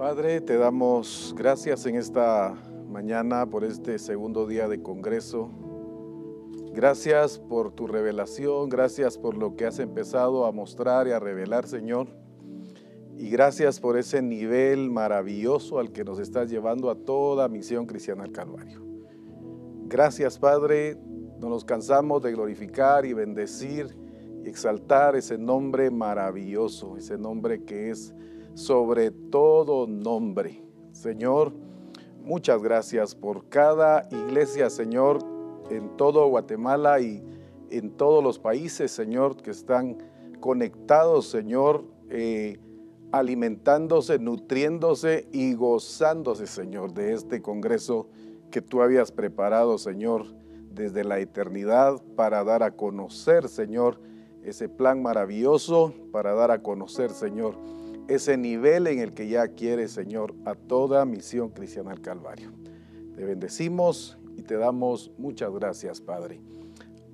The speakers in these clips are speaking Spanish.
Padre, te damos gracias en esta mañana por este segundo día de Congreso. Gracias por tu revelación, gracias por lo que has empezado a mostrar y a revelar, Señor. Y gracias por ese nivel maravilloso al que nos estás llevando a toda misión cristiana al Calvario. Gracias, Padre. No nos cansamos de glorificar y bendecir y exaltar ese nombre maravilloso, ese nombre que es sobre todo nombre. Señor, muchas gracias por cada iglesia, Señor, en todo Guatemala y en todos los países, Señor, que están conectados, Señor, eh, alimentándose, nutriéndose y gozándose, Señor, de este Congreso que tú habías preparado, Señor, desde la eternidad para dar a conocer, Señor, ese plan maravilloso, para dar a conocer, Señor, ese nivel en el que ya quiere, Señor, a toda misión cristiana al Calvario. Te bendecimos y te damos muchas gracias, Padre.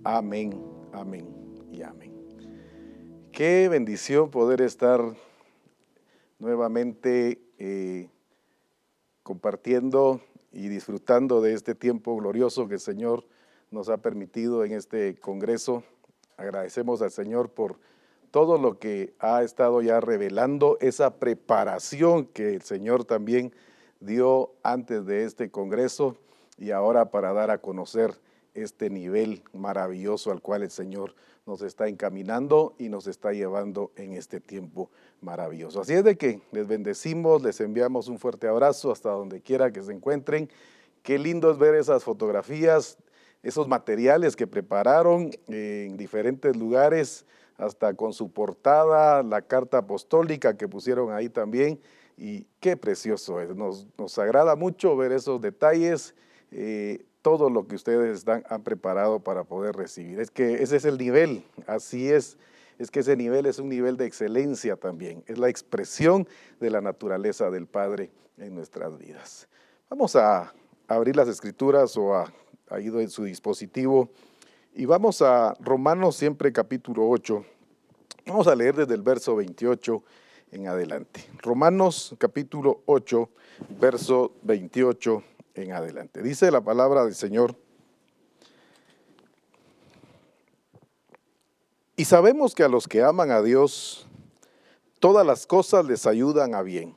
Amén, amén y amén. Qué bendición poder estar nuevamente eh, compartiendo y disfrutando de este tiempo glorioso que el Señor nos ha permitido en este Congreso. Agradecemos al Señor por todo lo que ha estado ya revelando, esa preparación que el Señor también dio antes de este Congreso y ahora para dar a conocer este nivel maravilloso al cual el Señor nos está encaminando y nos está llevando en este tiempo maravilloso. Así es de que les bendecimos, les enviamos un fuerte abrazo hasta donde quiera que se encuentren. Qué lindo es ver esas fotografías, esos materiales que prepararon en diferentes lugares hasta con su portada, la carta apostólica que pusieron ahí también. Y qué precioso es. Nos, agrada mucho ver esos detalles, eh, todo lo que ustedes han preparado para poder recibir. Es que ese es el nivel, así es. Es que ese nivel es un nivel de excelencia también. Es la expresión de la naturaleza del Padre en nuestras vidas. Vamos a abrir las escrituras o a, a ido en su dispositivo y vamos a Romanos siempre capítulo 8. Vamos a leer desde el verso 28 en adelante. Romanos capítulo 8, verso 28 en adelante. Dice la palabra del Señor. Y sabemos que a los que aman a Dios, todas las cosas les ayudan a bien.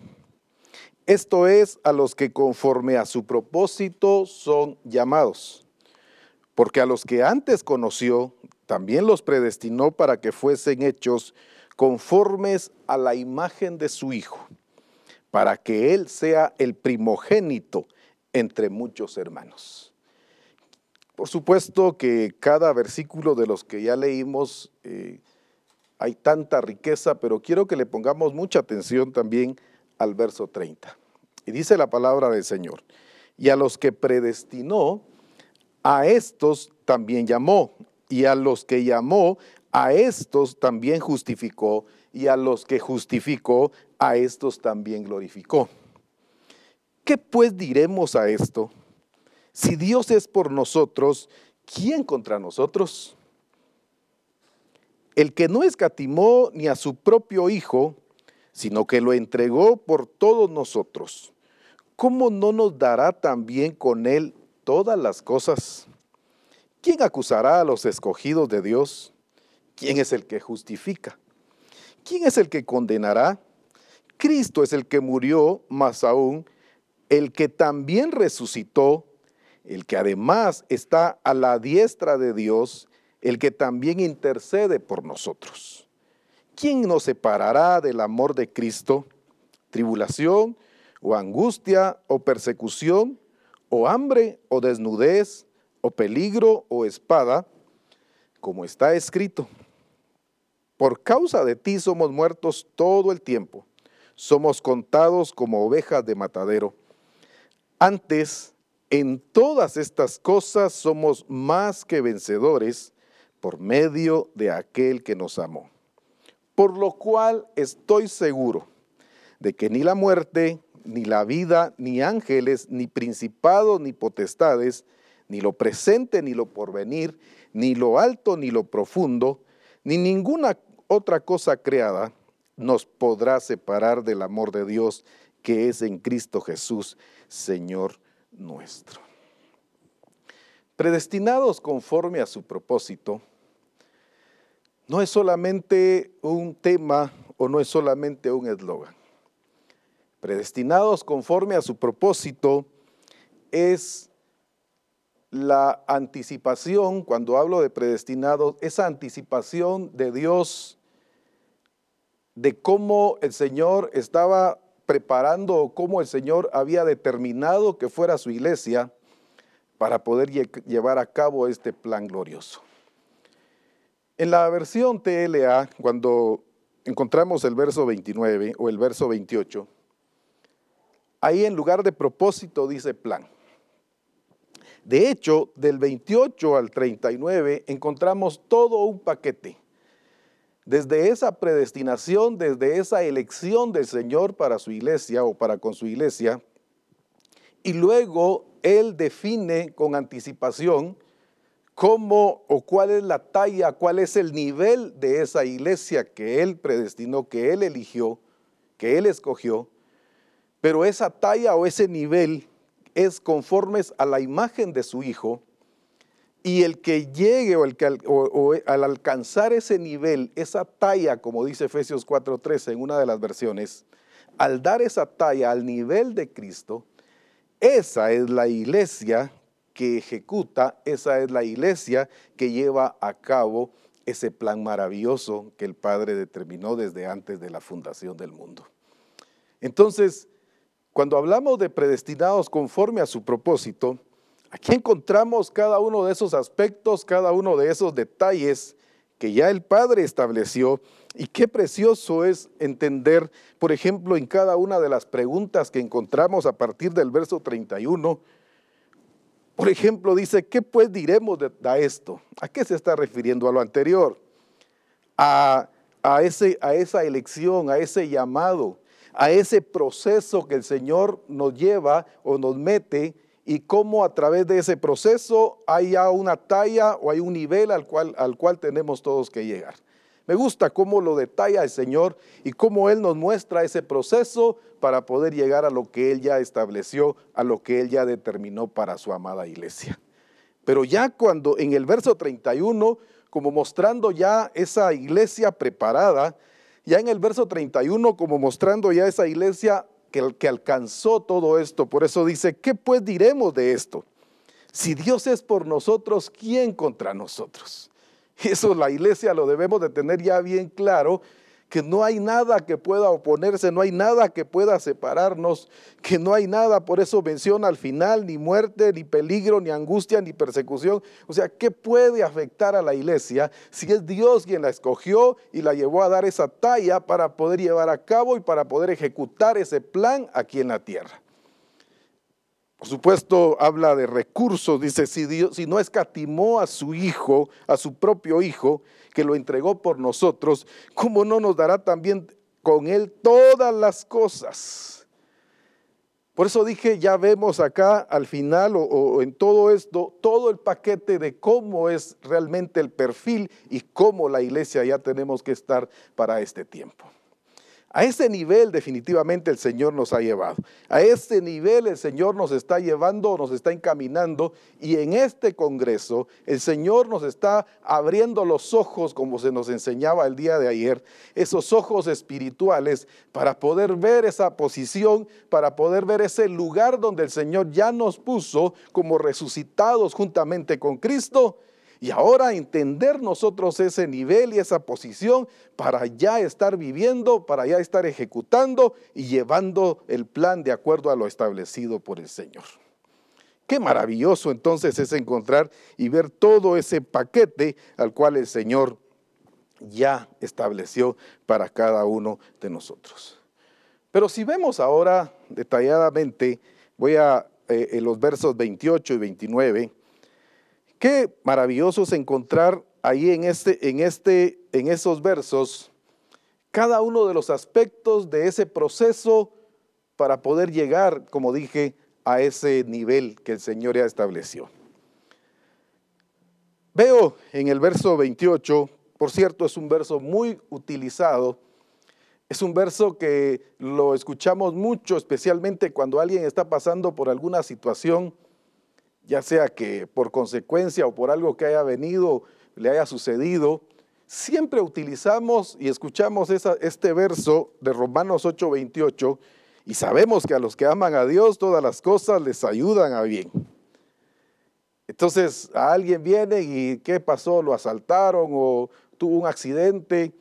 Esto es a los que conforme a su propósito son llamados porque a los que antes conoció, también los predestinó para que fuesen hechos conformes a la imagen de su Hijo, para que Él sea el primogénito entre muchos hermanos. Por supuesto que cada versículo de los que ya leímos eh, hay tanta riqueza, pero quiero que le pongamos mucha atención también al verso 30. Y dice la palabra del Señor, y a los que predestinó, a estos también llamó, y a los que llamó, a estos también justificó, y a los que justificó, a estos también glorificó. ¿Qué pues diremos a esto? Si Dios es por nosotros, ¿quién contra nosotros? El que no escatimó ni a su propio Hijo, sino que lo entregó por todos nosotros, ¿cómo no nos dará también con él todas las cosas. ¿Quién acusará a los escogidos de Dios? ¿Quién es el que justifica? ¿Quién es el que condenará? Cristo es el que murió, más aún, el que también resucitó, el que además está a la diestra de Dios, el que también intercede por nosotros. ¿Quién nos separará del amor de Cristo? ¿Tribulación o angustia o persecución o hambre o desnudez o peligro o espada, como está escrito. Por causa de ti somos muertos todo el tiempo, somos contados como ovejas de matadero. Antes, en todas estas cosas somos más que vencedores por medio de aquel que nos amó. Por lo cual estoy seguro de que ni la muerte, ni la vida, ni ángeles, ni principados, ni potestades, ni lo presente, ni lo porvenir, ni lo alto, ni lo profundo, ni ninguna otra cosa creada, nos podrá separar del amor de Dios que es en Cristo Jesús, Señor nuestro. Predestinados conforme a su propósito, no es solamente un tema o no es solamente un eslogan. Predestinados conforme a su propósito es la anticipación, cuando hablo de predestinados, esa anticipación de Dios de cómo el Señor estaba preparando o cómo el Señor había determinado que fuera su iglesia para poder llevar a cabo este plan glorioso. En la versión TLA, cuando encontramos el verso 29 o el verso 28, ahí en lugar de propósito dice plan. De hecho, del 28 al 39 encontramos todo un paquete. Desde esa predestinación, desde esa elección del Señor para su iglesia o para con su iglesia, y luego Él define con anticipación cómo o cuál es la talla, cuál es el nivel de esa iglesia que Él predestinó, que Él eligió, que Él escogió, pero esa talla o ese nivel es conformes a la imagen de su Hijo, y el que llegue o, el que, al alcanzar ese nivel, esa talla, como dice Efesios 4:13 en una de las versiones, al dar esa talla al nivel de Cristo, esa es la iglesia que ejecuta, esa es la iglesia que lleva a cabo ese plan maravilloso que el Padre determinó desde antes de la fundación del mundo. Entonces, cuando hablamos de predestinados conforme a su propósito, aquí encontramos cada uno de esos aspectos, cada uno de esos detalles que ya el Padre estableció y qué precioso es entender, por ejemplo, en cada una de las preguntas que encontramos a partir del verso 31. Por ejemplo, dice, ¿qué pues diremos de, esto? ¿A qué se está refiriendo? A lo anterior, a, ese, a esa elección, a ese llamado, a ese proceso que el Señor nos lleva o nos mete y cómo a través de ese proceso hay ya una talla o hay un nivel al cual, al cual tenemos todos que llegar. Me gusta cómo lo detalla el Señor y cómo Él nos muestra ese proceso para poder llegar a lo que Él ya estableció, a lo que Él ya determinó para su amada iglesia. Pero ya cuando en el verso 31, como mostrando ya esa iglesia preparada, ya en el verso 31, como mostrando ya esa iglesia que, que alcanzó todo esto, por eso dice, ¿qué pues diremos de esto? Si Dios es por nosotros, ¿quién contra nosotros? Eso la iglesia lo debemos de tener ya bien claro, que no hay nada que pueda oponerse, no hay nada que pueda separarnos, que no hay nada, por eso menciona al final, ni muerte, ni peligro, ni angustia, ni persecución. O sea, ¿qué puede afectar a la iglesia si es Dios quien la escogió y la llevó a dar esa talla para poder llevar a cabo y para poder ejecutar ese plan aquí en la tierra? Por supuesto, habla de recursos, dice, si, Dios, si no escatimó a su hijo, a su propio hijo, que lo entregó por nosotros, ¿cómo no nos dará también con él todas las cosas? Por eso dije, ya vemos acá al final o, o en todo esto, todo el paquete de cómo es realmente el perfil y cómo la iglesia ya tenemos que estar para este tiempo. A ese nivel definitivamente el Señor nos ha llevado. A ese nivel el Señor nos está llevando, nos está encaminando y en este Congreso el Señor nos está abriendo los ojos, como se nos enseñaba el día de ayer, esos ojos espirituales para poder ver esa posición, para poder ver ese lugar donde el Señor ya nos puso como resucitados juntamente con Cristo y ahora entender nosotros ese nivel y esa posición para ya estar viviendo, para ya estar ejecutando y llevando el plan de acuerdo a lo establecido por el Señor. Qué maravilloso entonces es encontrar y ver todo ese paquete al cual el Señor ya estableció para cada uno de nosotros. Pero si vemos ahora detalladamente, voy a eh, en los versos 28 y 29, Qué maravilloso es encontrar ahí en, este, en, este, en esos versos cada uno de los aspectos de ese proceso para poder llegar, como dije, a ese nivel que el Señor ya estableció. Veo en el verso 28, por cierto, es un verso muy utilizado Es un verso que lo escuchamos mucho, especialmente cuando alguien está pasando por alguna situación, ya sea que por consecuencia o por algo que haya venido, le haya sucedido. Siempre utilizamos y escuchamos este verso de Romanos 8:28 y sabemos que a los que aman a Dios todas las cosas les ayudan a bien. Entonces a alguien viene y ¿qué pasó? ¿Lo asaltaron o tuvo un accidente?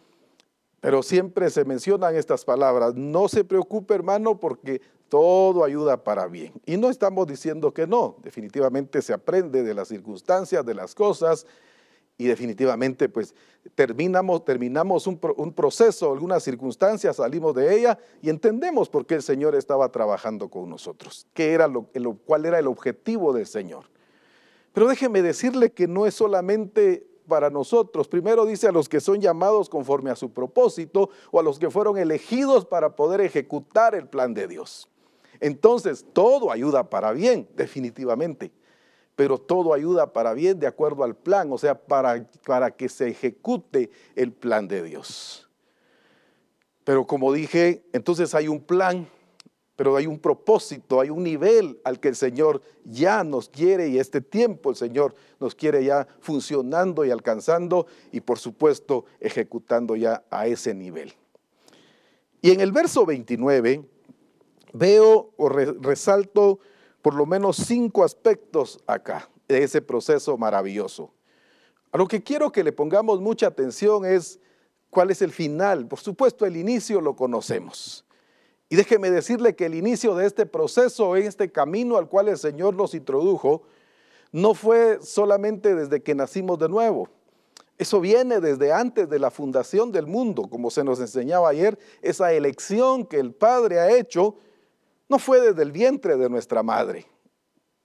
Pero siempre se mencionan estas palabras. No se preocupe, hermano, porque todo ayuda para bien. Y no estamos diciendo que no. Definitivamente se aprende de las circunstancias, de las cosas. Y definitivamente, pues, terminamos, terminamos un, proceso, algunas circunstancias, salimos de ella y entendemos por qué el Señor estaba trabajando con nosotros. Qué era lo, cuál era el objetivo del Señor. Pero déjeme decirle que no es solamente para nosotros. Primero dice a los que son llamados conforme a su propósito o a los que fueron elegidos para poder ejecutar el plan de Dios. Entonces, todo ayuda para bien, definitivamente, pero todo ayuda para bien de acuerdo al plan, o sea, para, para que se ejecute el plan de Dios. Pero como dije, entonces hay un plan pero hay un propósito, hay un nivel al que el Señor ya nos quiere y este tiempo el Señor nos quiere ya funcionando y alcanzando y por supuesto ejecutando ya a ese nivel. Y en el verso 29 veo o resalto por lo menos cinco aspectos acá de ese proceso maravilloso. A lo que quiero que le pongamos mucha atención es cuál es el final. Por supuesto, el inicio lo conocemos. Y déjeme decirle que el inicio de este proceso, este camino al cual el Señor nos introdujo, no fue solamente desde que nacimos de nuevo. Eso viene desde antes de la fundación del mundo, como se nos enseñaba ayer, esa elección que el Padre ha hecho no fue desde el vientre de nuestra madre.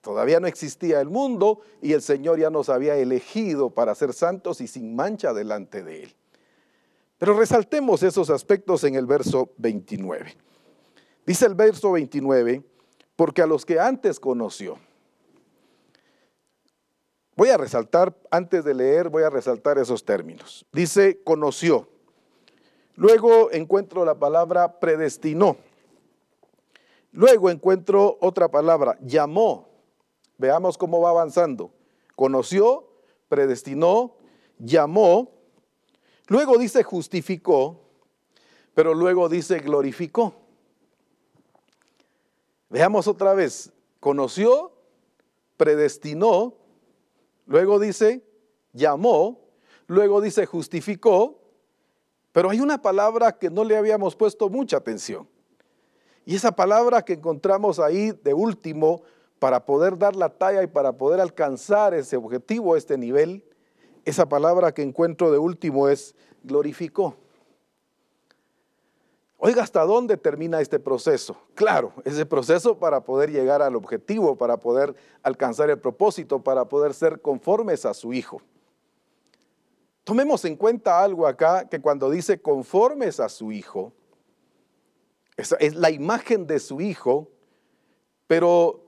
Todavía no existía el mundo y el Señor ya nos había elegido para ser santos y sin mancha delante de Él. Pero resaltemos esos aspectos en el verso 29. Dice el verso 29, porque a los que antes conoció. Voy a resaltar, antes de leer, voy a resaltar esos términos. Dice, conoció. Luego encuentro la palabra predestinó. Luego encuentro otra palabra, llamó. Veamos cómo va avanzando. Conoció, predestinó, llamó. Luego dice justificó, pero luego dice glorificó. Veamos otra vez, conoció, predestinó, luego dice llamó, luego dice justificó, pero hay una palabra que no le habíamos puesto mucha atención. Y esa palabra que encontramos ahí de último para poder dar la talla y para poder alcanzar ese objetivo, este nivel, esa palabra que encuentro de último es glorificó. Oiga, ¿hasta dónde termina este proceso? Claro, ese proceso para poder llegar al objetivo, para poder alcanzar el propósito, para poder ser conformes a su Hijo. Tomemos en cuenta algo acá, que cuando dice conformes a su Hijo, es, la imagen de su Hijo, pero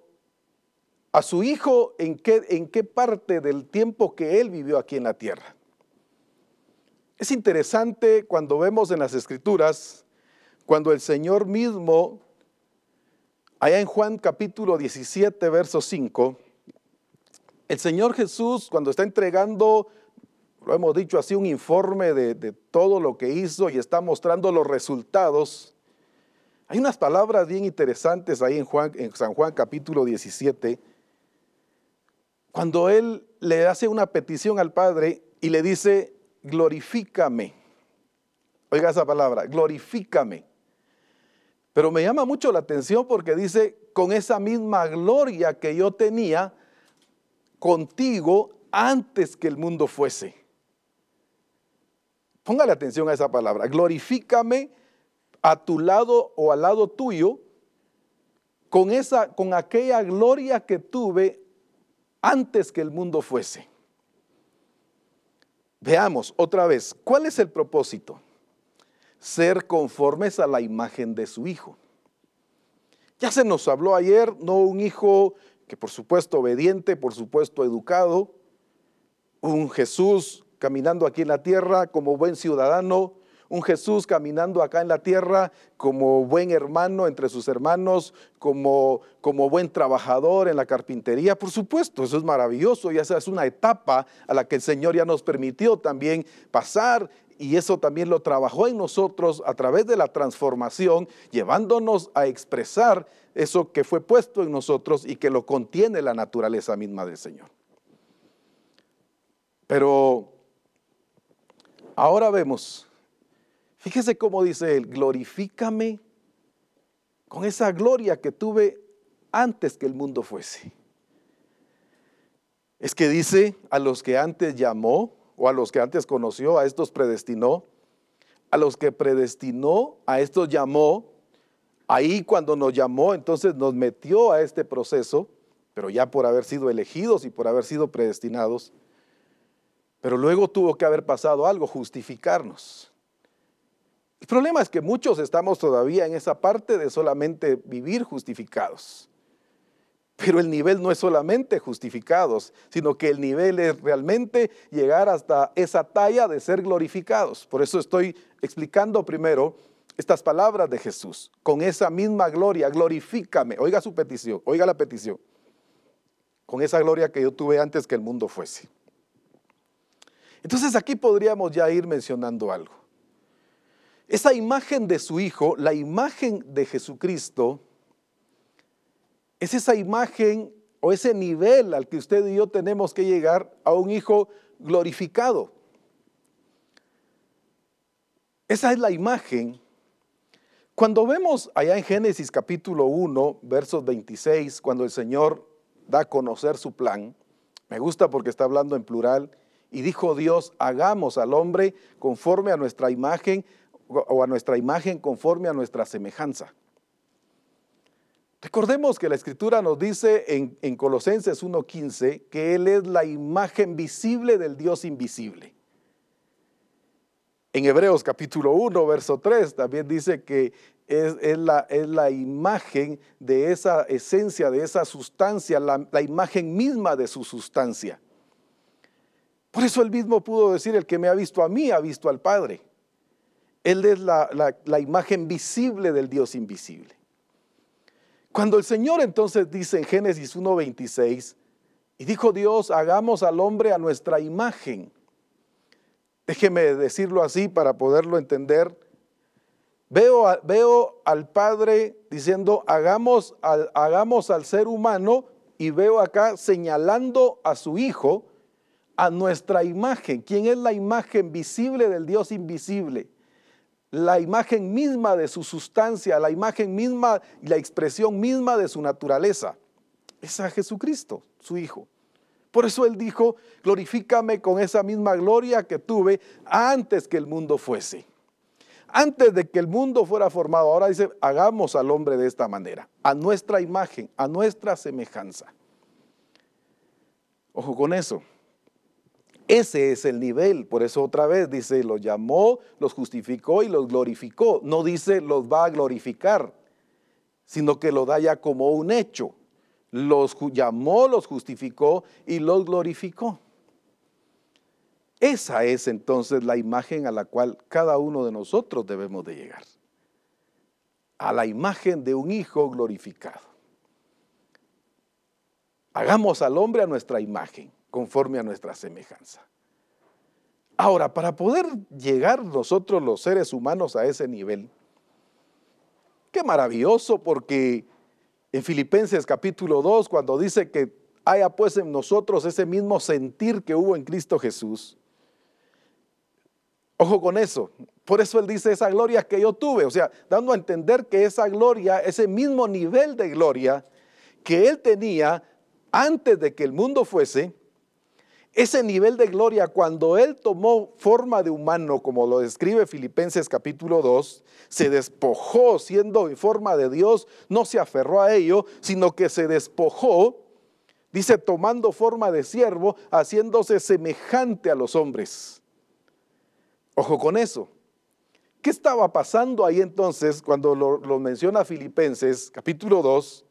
a su Hijo en qué, en qué parte del tiempo que Él vivió aquí en la tierra. Es interesante cuando vemos en las Escrituras, cuando el Señor mismo, allá en Juan capítulo 17, verso 5, el Señor Jesús cuando está entregando, lo hemos dicho así, un informe de, de todo lo que hizo y está mostrando los resultados, hay unas palabras bien interesantes ahí en, Juan, en San Juan capítulo 17, cuando Él le hace una petición al Padre y le dice, glorifícame. Oiga esa palabra, glorifícame. Pero me llama mucho la atención porque dice, con esa misma gloria que yo tenía contigo antes que el mundo fuese. Póngale atención a esa palabra. Glorifícame a tu lado o al lado tuyo con esa con aquella gloria que tuve antes que el mundo fuese. Veamos otra vez, ¿cuál es el propósito? ser conformes a la imagen de su Hijo. Ya se nos habló ayer, no un hijo que por supuesto obediente, por supuesto educado, un Jesús caminando aquí en la tierra como buen ciudadano, un Jesús caminando acá en la tierra como buen hermano entre sus hermanos, como, como buen trabajador en la carpintería. Por supuesto, eso es maravilloso y esa es una etapa a la que el Señor ya nos permitió también pasar y eso también lo trabajó en nosotros a través de la transformación, llevándonos a expresar eso que fue puesto en nosotros y que lo contiene la naturaleza misma del Señor. Pero ahora vemos, fíjese cómo dice él, glorifícame con esa gloria que tuve antes que el mundo fuese. Es que dice a los que antes llamó o a los que antes conoció, a estos predestinó, a los que predestinó, a estos llamó, ahí cuando nos llamó, entonces nos metió a este proceso, pero ya por haber sido elegidos y por haber sido predestinados, pero luego tuvo que haber pasado algo, justificarnos. El problema es que muchos estamos todavía en esa parte de solamente vivir justificados. Pero el nivel no es solamente justificados, sino que el nivel es realmente llegar hasta esa talla de ser glorificados. Por eso estoy explicando primero estas palabras de Jesús. Con esa misma gloria, glorifícame. Oiga su petición, oiga la petición. Con esa gloria que yo tuve antes que el mundo fuese. Entonces aquí podríamos ya ir mencionando algo. Esa imagen de su Hijo, la imagen de Jesucristo, es esa imagen o ese nivel al que usted y yo tenemos que llegar a un Hijo glorificado. Esa es la imagen. Cuando vemos allá en Génesis capítulo 1, versos 26, cuando el Señor da a conocer su plan, me gusta porque está hablando en plural, y dijo Dios, hagamos al hombre conforme a nuestra imagen o a nuestra imagen conforme a nuestra semejanza. Recordemos que la escritura nos dice en, en Colosenses 1.15 que Él es la imagen visible del Dios invisible. En Hebreos capítulo 1, verso 3 también dice que es, la, es la, imagen de esa esencia, de esa sustancia, la, la imagen misma de su sustancia. Por eso él mismo pudo decir, el que me ha visto a mí ha visto al Padre. Él es la, imagen visible del Dios invisible. Cuando el Señor entonces dice en Génesis 1.26, y dijo Dios, hagamos al hombre a nuestra imagen. Déjeme decirlo así para poderlo entender. Veo, veo al Padre diciendo, hagamos al, hagamos al ser humano, y veo acá señalando a su Hijo, a nuestra imagen. ¿Quién es la imagen visible del Dios invisible? La imagen misma de su sustancia, la imagen misma y la expresión misma de su naturaleza. Es a Jesucristo, su Hijo. Por eso Él dijo, glorifícame con esa misma gloria que tuve antes que el mundo fuese. Antes de que el mundo fuera formado, ahora dice, hagamos al hombre de esta manera, a nuestra imagen, a nuestra semejanza. Ojo con eso. Ese es el nivel. Por eso otra vez dice, los llamó, los justificó y los glorificó. No dice los va a glorificar, sino que lo da ya como un hecho. Los llamó, los justificó y los glorificó. Esa es entonces la imagen a la cual cada uno de nosotros debemos de llegar. A la imagen de un hijo glorificado. Hagamos al hombre a nuestra imagen conforme a nuestra semejanza. Ahora, para poder llegar nosotros los seres humanos a ese nivel, qué maravilloso porque en Filipenses capítulo 2, cuando dice que haya pues en nosotros ese mismo sentir que hubo en Cristo Jesús, ojo con eso, por eso él dice esa gloria que yo tuve, o sea, dando a entender que esa gloria, ese mismo nivel de gloria que él tenía antes de que el mundo fuese, ese nivel de gloria, cuando Él tomó forma de humano, como lo describe Filipenses capítulo 2, se despojó siendo en forma de Dios, no se aferró a ello, sino que se despojó, dice, tomando forma de siervo, haciéndose semejante a los hombres. Ojo con eso. ¿Qué estaba pasando ahí entonces cuando lo, lo menciona Filipenses capítulo 2?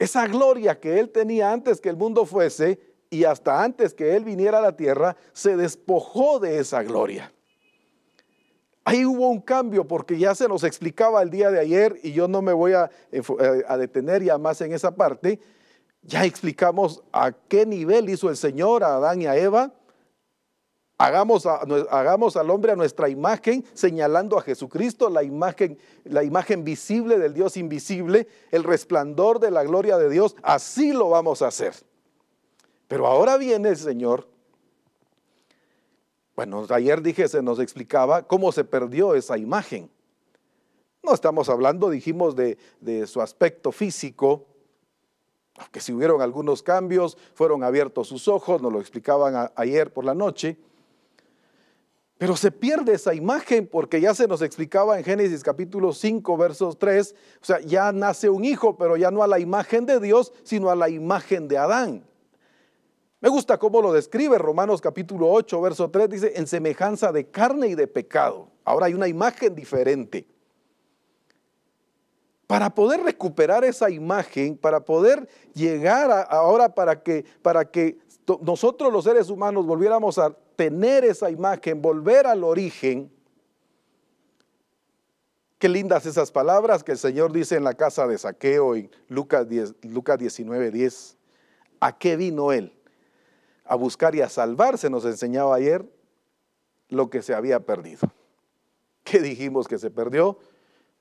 Esa gloria que Él tenía antes que el mundo fuese, y hasta antes que Él viniera a la tierra, se despojó de esa gloria. Ahí hubo un cambio porque ya se nos explicaba el día de ayer y yo no me voy a, eh, a detener ya más en esa parte. Ya explicamos a qué nivel hizo el Señor a Adán y a Eva. Hagamos, hagamos, al hombre a nuestra imagen, señalando a Jesucristo, la imagen, la imagen visible del Dios invisible, el resplandor de la gloria de Dios. Así lo vamos a hacer. Pero ahora viene el Señor. Bueno, ayer dije, se nos explicaba cómo se perdió esa imagen. No estamos hablando, dijimos, de, de su aspecto físico, que si hubieron algunos cambios, fueron abiertos sus ojos, nos lo explicaban ayer por la noche. Pero se pierde esa imagen porque ya se nos explicaba en Génesis capítulo 5, versos 3, o sea, ya nace un hijo, pero ya no a la imagen de Dios, sino a la imagen de Adán. Me gusta cómo lo describe Romanos capítulo 8, verso 3, dice, en semejanza de carne y de pecado. Ahora hay una imagen diferente. Para poder recuperar esa imagen, para poder llegar ahora para que, para que nosotros los seres humanos volviéramos a tener esa imagen, volver al origen. Qué lindas esas palabras que el Señor dice en la casa de Saqueo en Lucas, 10, Lucas 19, 10. ¿A qué vino Él? A buscar y a salvarse, nos enseñaba ayer, lo que se había perdido. ¿Qué dijimos que se perdió?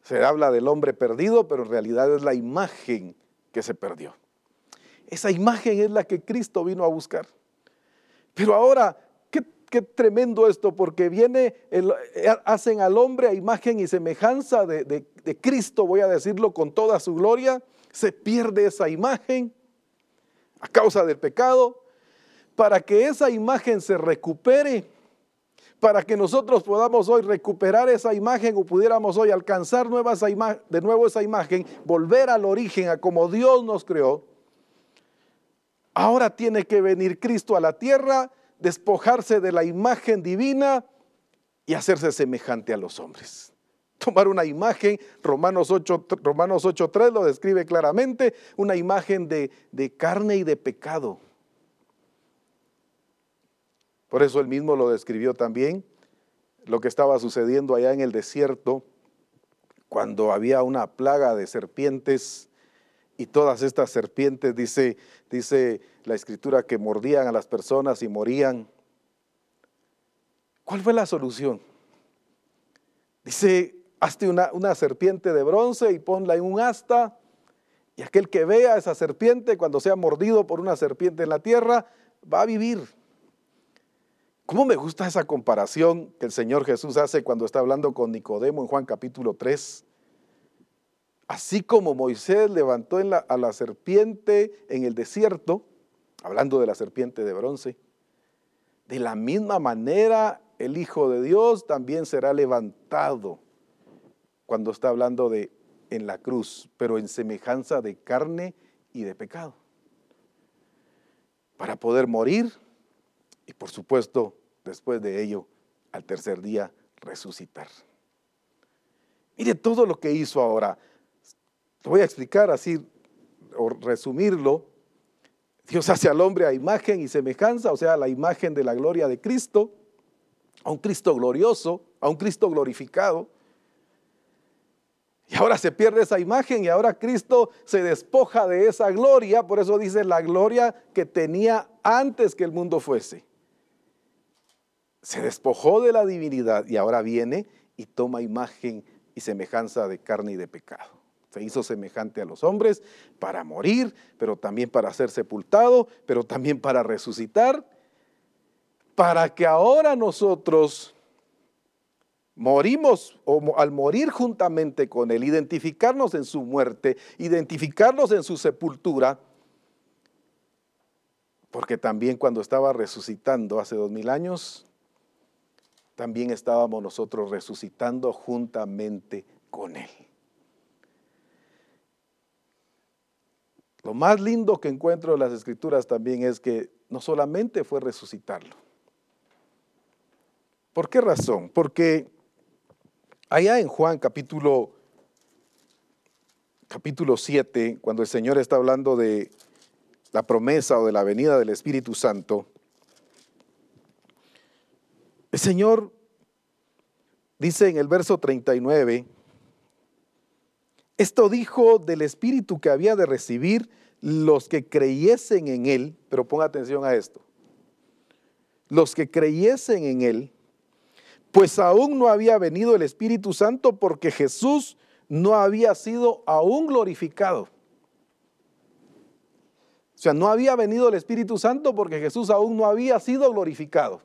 Se habla del hombre perdido, pero en realidad es la imagen que se perdió. Esa imagen es la que Cristo vino a buscar. Pero ahora, qué, tremendo esto, porque viene, eh, hacen al hombre a imagen y semejanza de, de Cristo, voy a decirlo con toda su gloria, se pierde esa imagen a causa del pecado, para que esa imagen se recupere para que nosotros podamos hoy recuperar esa imagen o pudiéramos hoy alcanzar de nuevo esa imagen, volver al origen, a como Dios nos creó, ahora tiene que venir Cristo a la tierra, despojarse de la imagen divina y hacerse semejante a los hombres. Tomar una imagen, Romanos 8.3 Romanos lo describe claramente, una imagen de, de carne y de pecado por eso él mismo lo describió también, lo que estaba sucediendo allá en el desierto, cuando había una plaga de serpientes y todas estas serpientes, dice, dice la escritura, que mordían a las personas y morían. ¿Cuál fue la solución? Dice, hazte una, una serpiente de bronce y ponla en un asta, y aquel que vea a esa serpiente cuando sea mordido por una serpiente en la tierra, va a vivir. ¿Cómo me gusta esa comparación que el Señor Jesús hace cuando está hablando con Nicodemo en Juan capítulo 3? Así como Moisés levantó a la serpiente en el desierto, hablando de la serpiente de bronce, de la misma manera el Hijo de Dios también será levantado cuando está hablando de en la cruz, pero en semejanza de carne y de pecado, para poder morir y por supuesto después de ello, al tercer día, resucitar. Mire todo lo que hizo ahora. Lo voy a explicar así, o resumirlo. Dios hace al hombre a imagen y semejanza, o sea, la imagen de la gloria de Cristo, a un Cristo glorioso, a un Cristo glorificado. Y ahora se pierde esa imagen y ahora Cristo se despoja de esa gloria, por eso dice la gloria que tenía antes que el mundo fuese se despojó de la divinidad y ahora viene y toma imagen y semejanza de carne y de pecado. Se hizo semejante a los hombres para morir, pero también para ser sepultado, pero también para resucitar, para que ahora nosotros morimos o al morir juntamente con Él, identificarnos en su muerte, identificarnos en su sepultura, porque también cuando estaba resucitando hace dos mil años, también estábamos nosotros resucitando juntamente con Él. Lo más lindo que encuentro en las escrituras también es que no solamente fue resucitarlo. ¿Por qué razón? Porque allá en Juan capítulo capítulo 7, cuando el Señor está hablando de la promesa o de la venida del Espíritu Santo, el Señor Dice en el verso 39, esto dijo del Espíritu que había de recibir los que creyesen en Él, pero ponga atención a esto, los que creyesen en Él, pues aún no había venido el Espíritu Santo porque Jesús no había sido aún glorificado. O sea, no había venido el Espíritu Santo porque Jesús aún no había sido glorificado.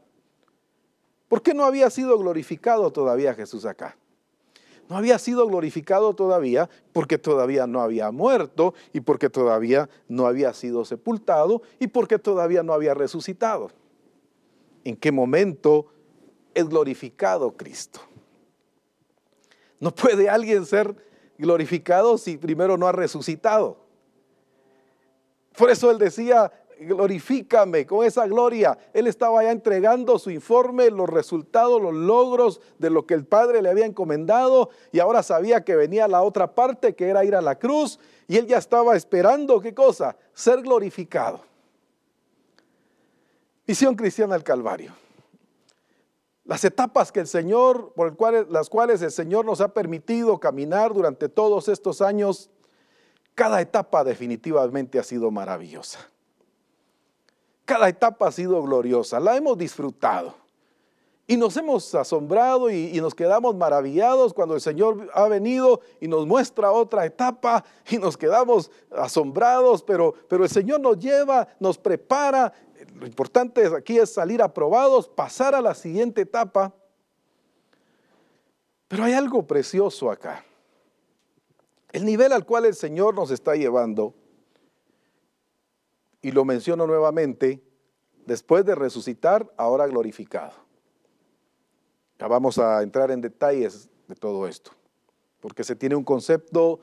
¿Por qué no había sido glorificado todavía Jesús acá? No había sido glorificado todavía porque todavía no había muerto y porque todavía no había sido sepultado y porque todavía no había resucitado. ¿En qué momento es glorificado Cristo? No puede alguien ser glorificado si primero no ha resucitado. Por eso él decía, glorifícame con esa gloria. Él estaba ya entregando su informe, los resultados, los logros de lo que el Padre le había encomendado y ahora sabía que venía la otra parte, que era ir a la cruz, y él ya estaba esperando, ¿qué cosa? Ser glorificado. Misión cristiana al Calvario. Las etapas que el Señor, por las cuales el Señor nos ha permitido caminar durante todos estos años, cada etapa definitivamente ha sido maravillosa. Cada etapa ha sido gloriosa, la hemos disfrutado. Y nos hemos asombrado y, nos quedamos maravillados cuando el Señor ha venido y nos muestra otra etapa y nos quedamos asombrados, pero, pero el Señor nos lleva, nos prepara. Lo importante aquí es salir aprobados, pasar a la siguiente etapa. Pero hay algo precioso acá. El nivel al cual el Señor nos está llevando y lo menciono nuevamente, después de resucitar, ahora glorificado. Ya vamos a entrar en detalles de todo esto, porque se tiene un concepto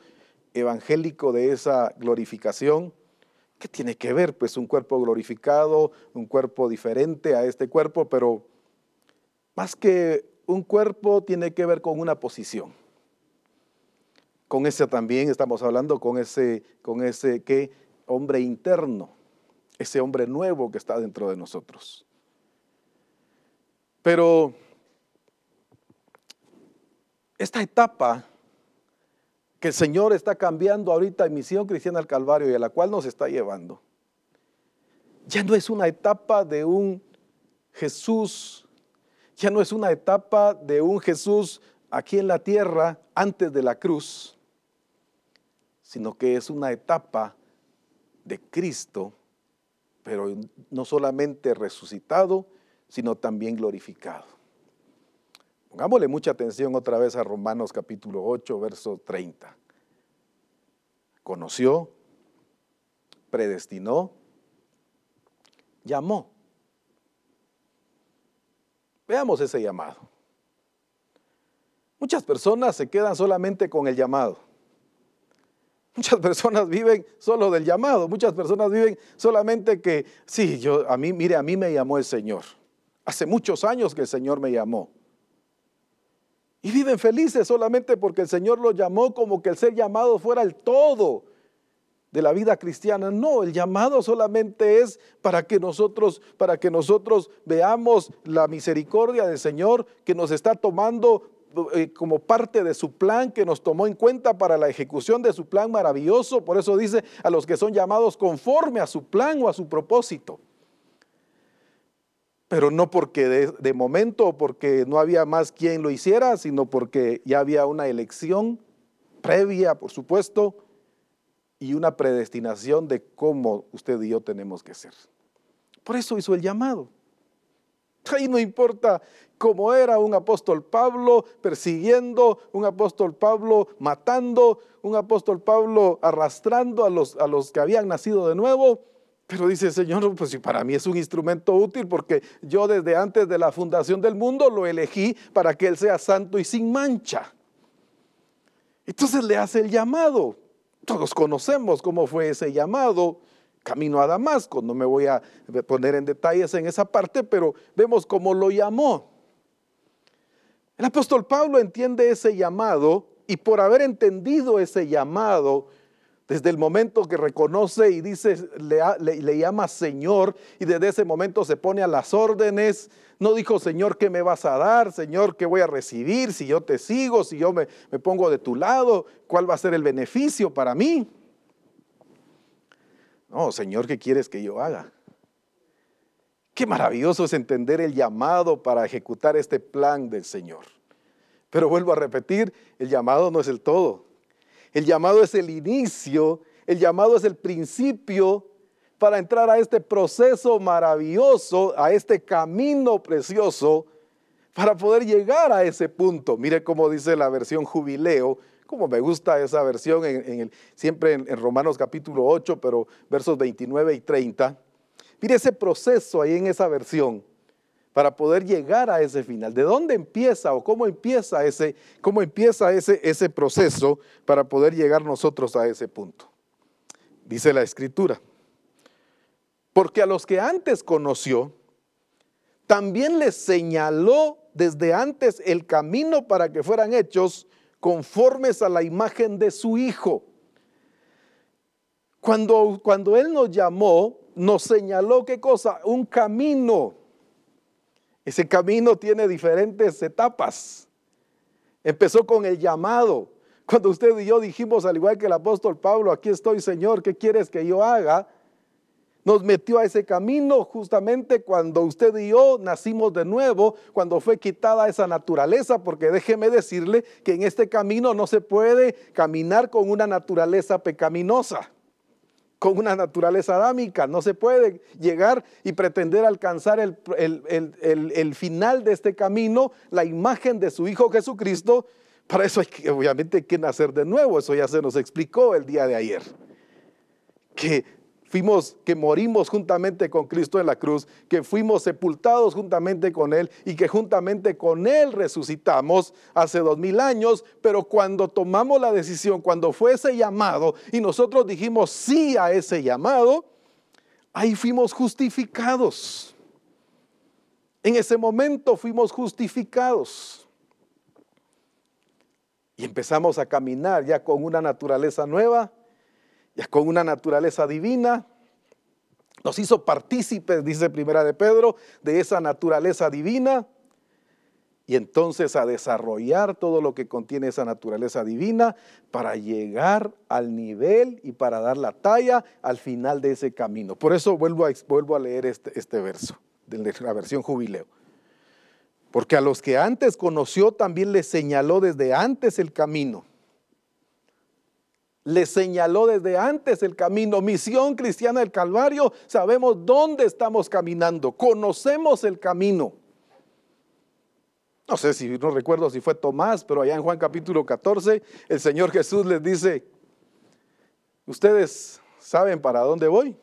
evangélico de esa glorificación. ¿Qué tiene que ver? Pues un cuerpo glorificado, un cuerpo diferente a este cuerpo, pero más que un cuerpo tiene que ver con una posición. Con ese también estamos hablando, con ese, con ese ¿qué? hombre interno ese hombre nuevo que está dentro de nosotros. Pero esta etapa que el Señor está cambiando ahorita en Misión Cristiana al Calvario y a la cual nos está llevando, ya no es una etapa de un Jesús, ya no es una etapa de un Jesús aquí en la tierra antes de la cruz, sino que es una etapa de Cristo pero no solamente resucitado, sino también glorificado. Pongámosle mucha atención otra vez a Romanos capítulo 8, verso 30. Conoció, predestinó, llamó. Veamos ese llamado. Muchas personas se quedan solamente con el llamado. Muchas personas viven solo del llamado, muchas personas viven solamente que, sí, yo, a mí, mire, a mí me llamó el Señor. Hace muchos años que el Señor me llamó. Y viven felices solamente porque el Señor los llamó como que el ser llamado fuera el todo de la vida cristiana. No, el llamado solamente es para que nosotros, para que nosotros veamos la misericordia del Señor que nos está tomando como parte de su plan que nos tomó en cuenta para la ejecución de su plan maravilloso. Por eso dice a los que son llamados conforme a su plan o a su propósito. Pero no porque de, de momento porque no había más quien lo hiciera, sino porque ya había una elección previa, por supuesto, y una predestinación de cómo usted y yo tenemos que ser. Por eso hizo el llamado. Ahí no importa cómo era un apóstol Pablo persiguiendo, un apóstol Pablo matando, un apóstol Pablo arrastrando a los, a los que habían nacido de nuevo. Pero dice Señor, pues para mí es un instrumento útil porque yo desde antes de la fundación del mundo lo elegí para que Él sea santo y sin mancha. Entonces le hace el llamado. Todos conocemos cómo fue ese llamado camino a Damasco. No me voy a poner en detalles en esa parte, pero vemos cómo lo llamó. El apóstol Pablo entiende ese llamado y por haber entendido ese llamado, Desde el momento que reconoce y dice, le, llama Señor y desde ese momento se pone a las órdenes. No dijo, Señor, ¿qué me vas a dar? Señor, ¿qué voy a recibir? Si yo te sigo, si yo me, me pongo de tu lado, ¿cuál va a ser el beneficio para mí? No, Señor, ¿qué quieres que yo haga? Qué maravilloso es entender el llamado para ejecutar este plan del Señor. Pero vuelvo a repetir, el llamado no es el todo. El llamado es el inicio, el llamado es el principio para entrar a este proceso maravilloso, a este camino precioso, para poder llegar a ese punto. Mire cómo dice la versión jubileo, como me gusta esa versión, en, siempre en, en Romanos capítulo 8, pero versos 29 y 30. Mire ese proceso ahí en esa versión para poder llegar a ese final. ¿De dónde empieza o cómo empieza ese, cómo empieza ese, ese proceso para poder llegar nosotros a ese punto? Dice la escritura. Porque a los que antes conoció, también les señaló desde antes el camino para que fueran hechos conformes a la imagen de su Hijo. Cuando, cuando Él nos llamó, nos señaló qué cosa? Un camino ese camino tiene diferentes etapas. Empezó con el llamado. Cuando usted y yo dijimos, al igual que el apóstol Pablo, aquí estoy Señor, ¿qué quieres que yo haga? Nos metió a ese camino justamente cuando usted y yo nacimos de nuevo, cuando fue quitada esa naturaleza, porque déjeme decirle que en este camino no se puede caminar con una naturaleza pecaminosa con una naturaleza adámica. No se puede llegar y pretender alcanzar el, el, final de este camino, la imagen de su Hijo Jesucristo. Para eso hay que, obviamente hay que nacer de nuevo. Eso ya se nos explicó el día de ayer. Que fuimos, que morimos juntamente con Cristo en la cruz, que fuimos sepultados juntamente con Él y que juntamente con Él resucitamos hace dos mil años, pero cuando tomamos la decisión, cuando fue ese llamado y nosotros dijimos sí a ese llamado, ahí fuimos justificados. En ese momento fuimos justificados. Y empezamos a caminar ya con una naturaleza nueva ya con una naturaleza divina. Nos hizo partícipes, dice Primera de Pedro, de esa naturaleza divina. Y entonces a desarrollar todo lo que contiene esa naturaleza divina para llegar al nivel y para dar la talla al final de ese camino. Por eso vuelvo a, leer este, este verso de la versión jubileo. Porque a los que antes conoció también les señaló desde antes el camino le señaló desde antes el camino. Misión cristiana del Calvario, sabemos dónde estamos caminando, conocemos el camino. No sé si no recuerdo si fue Tomás, pero allá en Juan capítulo 14, el Señor Jesús les dice, ustedes saben para dónde voy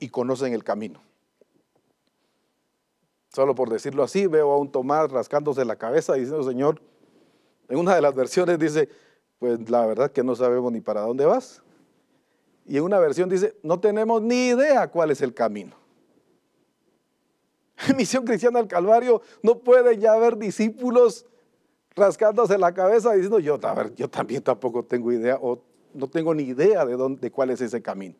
y conocen el camino. Solo por decirlo así, veo a un Tomás rascándose la cabeza diciendo, Señor, en una de las versiones dice, pues la verdad que no sabemos ni para dónde vas. Y en una versión dice, no tenemos ni idea cuál es el camino. En Misión Cristiana del Calvario no puede ya haber discípulos rascándose la cabeza diciendo, yo, yo también tampoco tengo idea o no tengo ni idea de, dónde, de cuál es ese camino.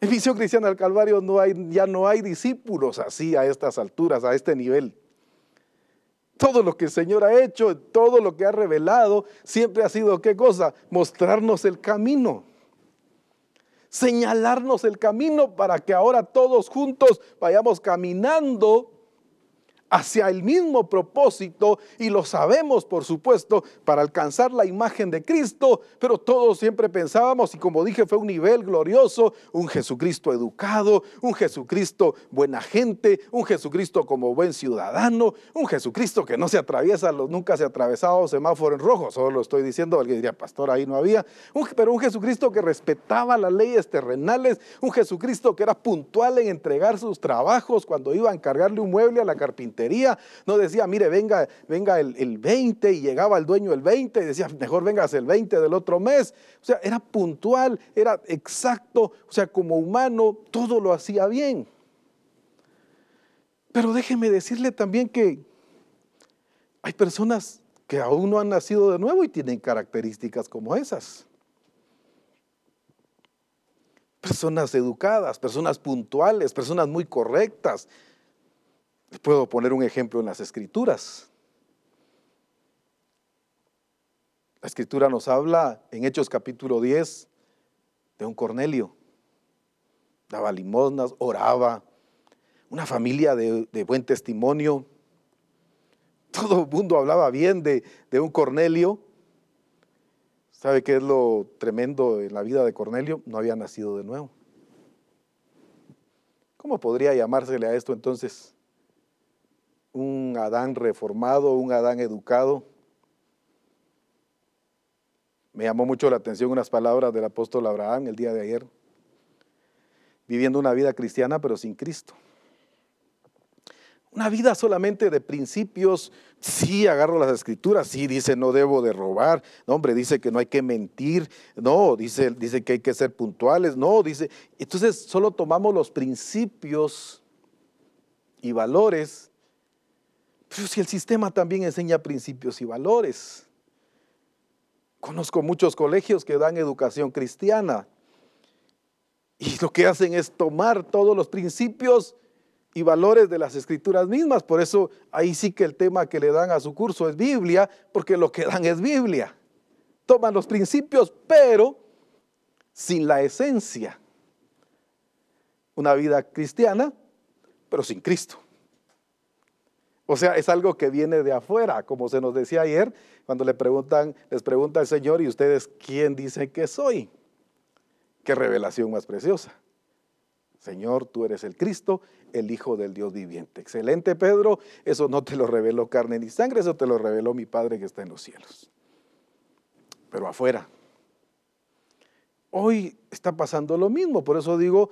En Misión Cristiana del Calvario ya no hay discípulos así a estas alturas, a este nivel. Todo lo que el Señor ha hecho, todo lo que ha revelado, siempre ha sido, ¿qué cosa? Mostrarnos el camino. Señalarnos el camino para que ahora todos juntos vayamos caminando hacia el mismo propósito y lo sabemos, por supuesto, para alcanzar la imagen de Cristo, pero todos siempre pensábamos, y como dije, fue un nivel glorioso, un Jesucristo educado, un Jesucristo buena gente, un Jesucristo como buen ciudadano, un Jesucristo que no se atraviesa, nunca se ha atravesado semáforo en rojo, solo lo estoy diciendo, alguien diría, pastor, ahí no había, pero un Jesucristo que respetaba las leyes terrenales, un Jesucristo que era puntual en entregar sus trabajos cuando iba a encargarle un mueble a la no decía, mire, venga, venga el, el 20 y llegaba el dueño el 20 y decía, mejor vengas el 20 del otro mes. O sea, era puntual, era exacto, o sea, como humano, todo lo hacía bien. Pero déjeme decirle también que hay personas que aún no han nacido de nuevo y tienen características como esas. personas educadas, personas puntuales, personas muy correctas. Puedo poner un ejemplo en las escrituras. La escritura nos habla en Hechos capítulo 10 de un Cornelio. Daba limosnas, oraba, una familia de, buen testimonio. Todo el mundo hablaba bien de, de un Cornelio. ¿Sabe qué es lo tremendo en la vida de Cornelio? No había nacido de nuevo. ¿Cómo podría llamársele a esto entonces? Un Adán reformado, un Adán educado. Me llamó mucho la atención unas palabras del apóstol Abraham el día de ayer, viviendo una vida cristiana pero sin Cristo. Una vida solamente de principios. Sí, agarro las escrituras, sí, dice no debo de robar, no, hombre, dice que no hay que mentir, no, dice, dice que hay que ser puntuales, no, dice, entonces solo tomamos los principios y valores, pero si el sistema también enseña principios y valores. Conozco muchos colegios que dan educación cristiana y lo que hacen es tomar todos los principios y valores de las escrituras mismas. Por eso ahí sí que el tema que le dan a su curso es Biblia, porque lo que dan es Biblia. Toman los principios, pero sin la esencia. Una vida cristiana, pero sin Cristo. O sea, es algo que viene de afuera, como se nos decía ayer, cuando le preguntan, les pregunta el Señor, ¿y ustedes quién dicen que soy? Qué revelación más preciosa. Señor, tú eres el Cristo, el Hijo del Dios viviente. Excelente, Pedro. Eso no te lo reveló carne ni sangre, eso te lo reveló mi Padre que está en los cielos. Pero afuera. Hoy está pasando lo mismo, por eso digo,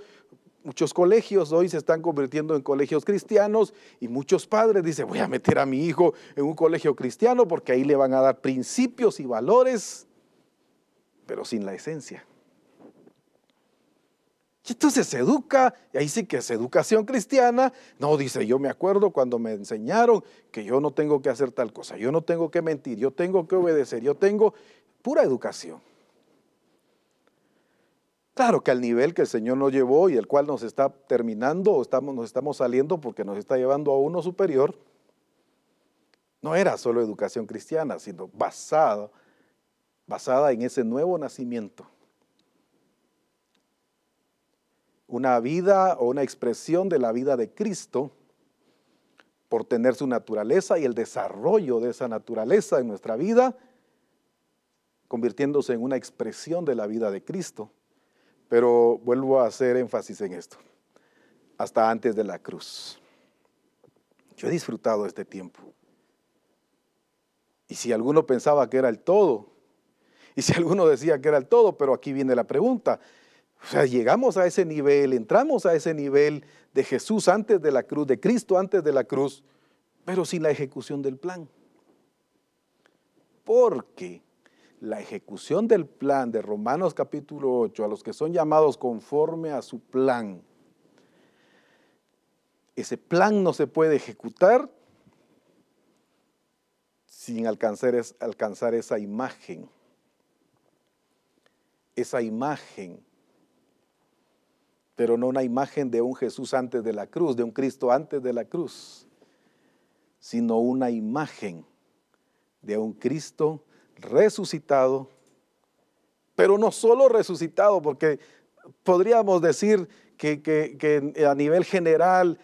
muchos colegios hoy se están convirtiendo en colegios cristianos y muchos padres dicen, voy a meter a mi hijo en un colegio cristiano porque ahí le van a dar principios y valores, pero sin la esencia. Y entonces se educa, y ahí sí que es educación cristiana. No, dice, yo me acuerdo cuando me enseñaron que yo no tengo que hacer tal cosa, yo no tengo que mentir, yo tengo que obedecer, yo tengo pura educación. Claro que al nivel que el Señor nos llevó y el cual nos está terminando o estamos, nos estamos saliendo porque nos está llevando a uno superior, no era solo educación cristiana, sino basada, basada en ese nuevo nacimiento una vida o una expresión de la vida de Cristo por tener su naturaleza y el desarrollo de esa naturaleza en nuestra vida, convirtiéndose en una expresión de la vida de Cristo. Pero vuelvo a hacer énfasis en esto, hasta antes de la cruz. Yo he disfrutado este tiempo. Y si alguno pensaba que era el todo, y si alguno decía que era el todo, pero aquí viene la pregunta, o sea, llegamos a ese nivel, entramos a ese nivel de Jesús antes de la cruz, de Cristo antes de la cruz, pero sin la ejecución del plan. Porque la ejecución del plan de Romanos capítulo 8, a los que son llamados conforme a su plan, ese plan no se puede ejecutar sin alcanzar, alcanzar esa imagen. Esa imagen pero no una imagen de un Jesús antes de la cruz, de un Cristo antes de la cruz, sino una imagen de un Cristo resucitado, pero no solo resucitado, porque podríamos decir que, a nivel general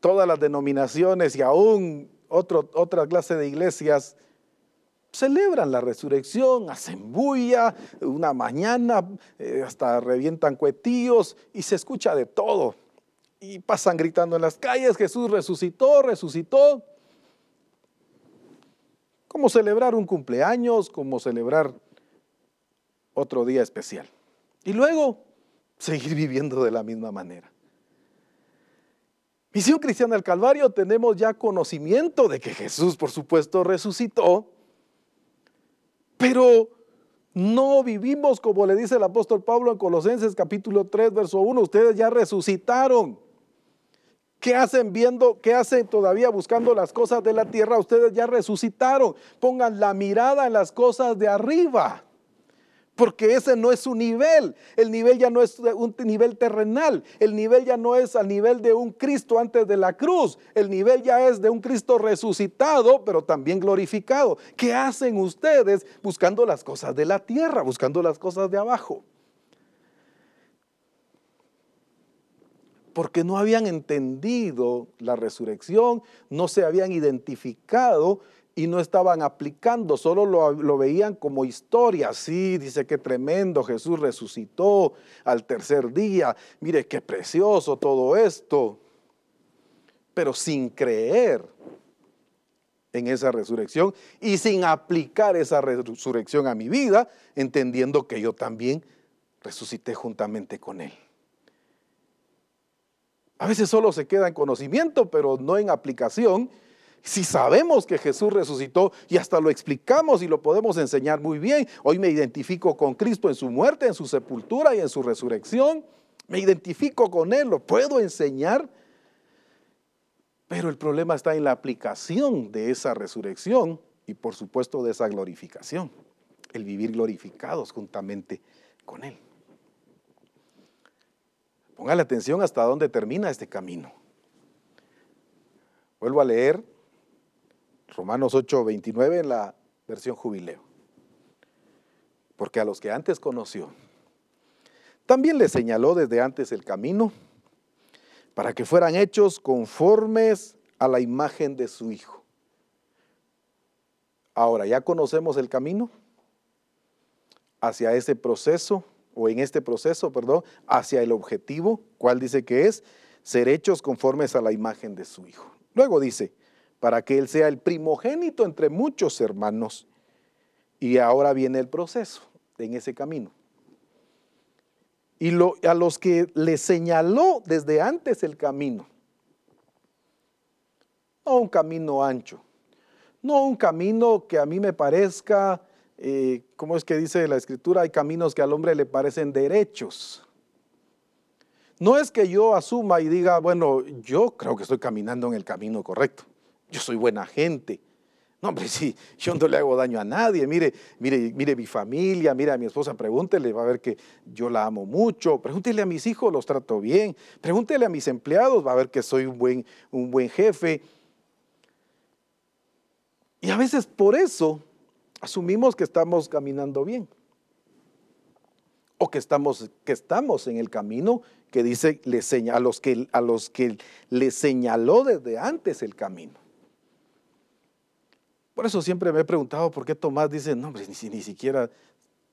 todas las denominaciones y aún otra clase de iglesias celebran la resurrección, hacen bulla, una mañana eh, hasta revientan cuetillos y se escucha de todo. Y pasan gritando en las calles, Jesús resucitó, resucitó. Celebrar un cumpleaños, como celebrar otro día especial. Y luego seguir viviendo de la misma manera. Misión Cristiana del Calvario tenemos ya conocimiento de que Jesús, por supuesto, resucitó pero no vivimos como le dice el apóstol Pablo en Colosenses capítulo 3, verso 1. Ustedes ya resucitaron. ¿Qué hacen viendo? ¿Qué hacen todavía buscando las cosas de la tierra? Ustedes ya resucitaron. Pongan la mirada en las cosas de arriba. porque ese no es su nivel. El nivel ya no es un nivel terrenal. El nivel ya no es al nivel de un Cristo antes de la cruz. El nivel ya es de un Cristo resucitado, pero también glorificado. ¿Qué hacen ustedes buscando las cosas de la tierra, buscando las cosas de abajo? Porque no habían entendido la resurrección, no se habían identificado y no estaban aplicando, solo lo, veían como historia. Sí, dice que tremendo, Jesús resucitó al tercer día, mire qué precioso todo esto, pero sin creer en esa resurrección y sin aplicar esa resurrección a mi vida, entendiendo que yo también resucité juntamente con Él. A veces solo se queda en conocimiento, pero no en aplicación. Si sabemos que Jesús resucitó y hasta lo explicamos y lo podemos enseñar muy bien, hoy me identifico con Cristo en su muerte, en su sepultura y en su resurrección, me identifico con Él, lo puedo enseñar, pero el problema está en la aplicación de esa resurrección y por supuesto de esa glorificación, el vivir glorificados juntamente con Él. Póngale atención hasta dónde termina este camino. Vuelvo a leer Romanos 8, 29 en la versión jubileo. Porque a los que antes conoció, también les señaló desde antes el camino para que fueran hechos conformes a la imagen de su Hijo. Ahora, ¿ya conocemos el camino hacia ese proceso, o en este proceso, perdón, hacia el objetivo? ¿Cuál dice que es? Ser hechos conformes a la imagen de su Hijo. Luego dice, para que Él sea el primogénito entre muchos hermanos. Y ahora viene el proceso en ese camino. Y a los que le señaló desde antes el camino, no un camino ancho, no un camino que a mí me parezca, eh, ¿cómo es que dice la escritura? Hay caminos que al hombre le parecen derechos. No es que yo asuma y diga, bueno, yo creo que estoy caminando en el camino correcto yo soy buena gente. No, hombre, sí, yo no le hago daño a nadie. Mire, mire, mire mi familia, mire a mi esposa, pregúntele, va a ver que yo la amo mucho. Pregúntele a mis hijos, los trato bien. Pregúntele a mis empleados, va a ver que soy un buen, un buen jefe. Y a veces por eso asumimos que estamos caminando bien. O que estamos, que estamos en el camino que dice le a, los que, a los que le señaló desde antes el camino. Por eso siempre me he preguntado por qué Tomás dice, no, hombre, ni, ni siquiera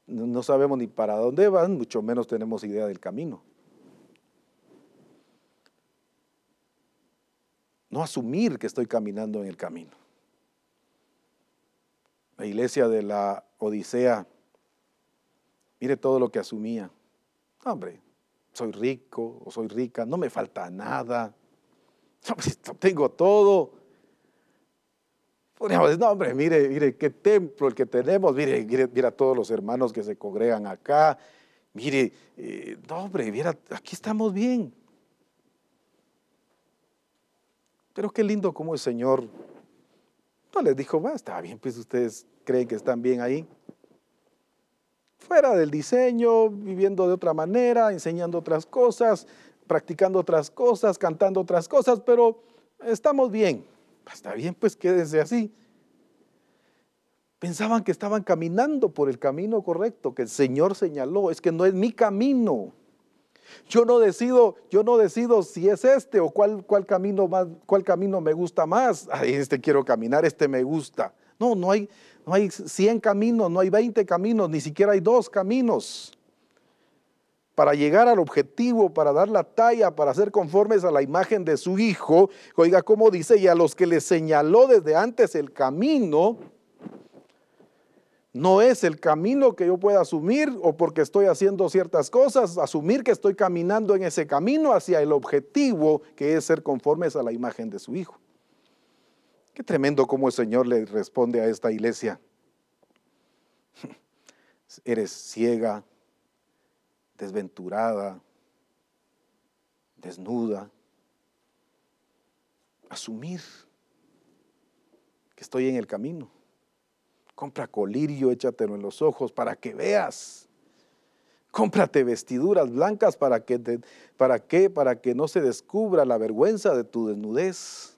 no sabemos ni para dónde van, mucho menos tenemos idea del camino. No asumir que estoy caminando en el camino. La iglesia de la Odisea, mire todo lo que asumía. hombre, soy rico o soy rica, no me falta nada. tengo todo. Podríamos decir, no, hombre, mire, mire qué templo el que tenemos, mire, mire, a todos los hermanos que se congregan acá, mire, eh, no, hombre, mira, aquí estamos bien. Pero qué lindo como el Señor no les dijo, va, está bien, pues ustedes creen que están bien ahí. Fuera del diseño, viviendo de otra manera, enseñando otras cosas, practicando otras cosas, cantando otras cosas, pero estamos bien. Está bien, pues quédense así. Pensaban que estaban caminando por el camino correcto, que el Señor señaló. Es que no es mi camino. Yo no decido, yo no decido si es este o cuál, cuál, camino, más, cuál camino me gusta más. este quiero caminar, este me gusta. No, no hay, no hay 100 caminos, no hay 20 caminos, ni siquiera hay dos caminos para llegar al objetivo, para dar la talla, para ser conformes a la imagen de su Hijo. Oiga, como dice, y a los que le señaló desde antes el camino, no es el camino que yo pueda asumir o porque estoy haciendo ciertas cosas, asumir que estoy caminando en ese camino hacia el objetivo que es ser conformes a la imagen de su Hijo. Qué tremendo como el Señor le responde a esta iglesia. Eres ciega, desventurada, desnuda. Asumir que estoy en el camino. Compra colirio, échatelo en los ojos para que veas Cómprate vestiduras blancas para que, para qué, para que no se descubra la vergüenza de tu desnudez.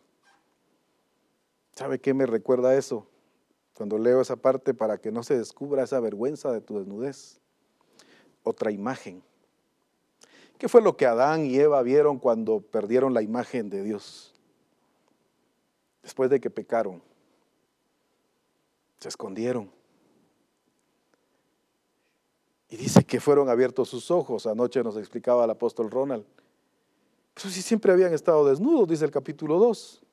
¿Sabe qué me recuerda eso? Cuando leo esa parte para que no se descubra esa vergüenza de tu desnudez. Otra imagen. ¿Qué fue lo que Adán y Eva vieron cuando perdieron la imagen de Dios? Después de que pecaron. Escondieron. Y dice que fueron abiertos sus ojos. Anoche nos explicaba el apóstol Ronald. Pero si siempre habían estado desnudos, dice el capítulo 2.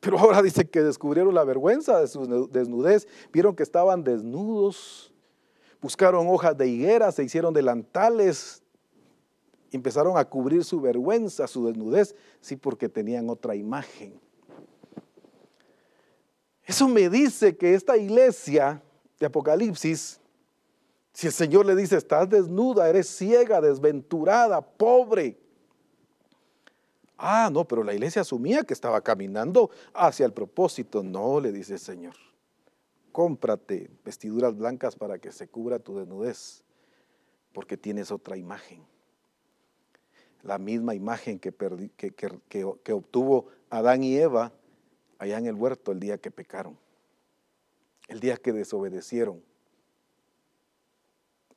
Pero ahora dice que descubrieron la vergüenza de su desnudez. Vieron que estaban desnudos. Buscaron hojas de higuera, se hicieron delantales. Empezaron a cubrir su vergüenza, su desnudez. Sí, porque tenían otra imagen. Eso me dice que esta iglesia de Apocalipsis si el Señor le dice, estás desnuda, eres ciega, desventurada, pobre. Ah, no, pero la iglesia asumía que estaba caminando hacia el propósito. No, le dice el Señor. Cómprate vestiduras blancas para que se cubra tu desnudez, porque tienes otra imagen. La misma imagen que, que, obtuvo Adán y Eva allá en el huerto el día que pecaron, el día que desobedecieron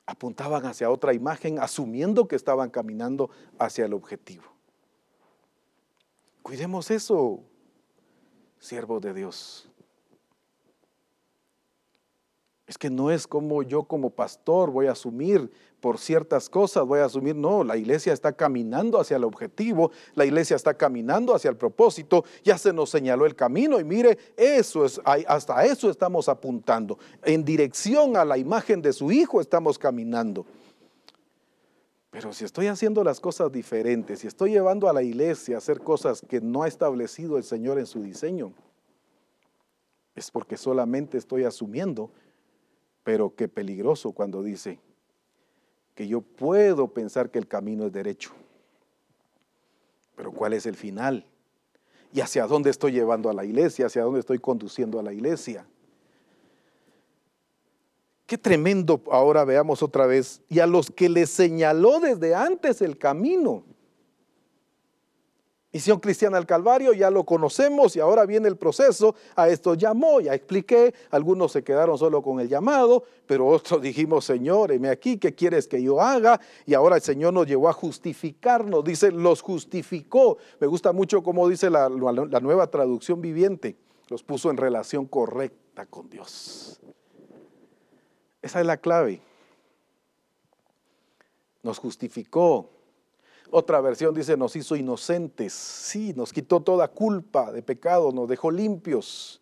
apuntaban hacia otra imagen, asumiendo que estaban caminando hacia el objetivo. Cuidemos eso, siervos de Dios. Es que no es como yo como pastor voy a asumir por ciertas cosas, voy a asumir, no, la iglesia está caminando hacia el objetivo, la iglesia está caminando hacia el propósito, ya se nos señaló el camino y mire, eso es, hasta eso estamos apuntando, en dirección a la imagen de su hijo estamos caminando. Pero si estoy haciendo las cosas diferentes, si estoy llevando a la iglesia a hacer cosas que no ha establecido el Señor en su diseño, es porque solamente estoy asumiendo pero qué peligroso cuando dice que yo puedo pensar que el camino es derecho. Pero ¿cuál es el final? ¿Y hacia dónde estoy llevando a la iglesia? ¿Hacia dónde estoy conduciendo a la iglesia? Qué tremendo, ahora veamos otra vez, y a los que les señaló desde antes el camino. Misión Cristiana al Calvario, ya lo conocemos y ahora viene el proceso. A esto llamó, ya expliqué. Algunos se quedaron solo con el llamado, pero otros dijimos, Señor, heme aquí, ¿qué quieres que yo haga? Y ahora el Señor nos llevó a justificarnos. Dice, los justificó. Me gusta mucho cómo dice la, la nueva traducción viviente. Los puso en relación correcta con Dios. Esa es la clave. Nos justificó otra versión dice, nos hizo inocentes. Sí, nos quitó toda culpa de pecado, nos dejó limpios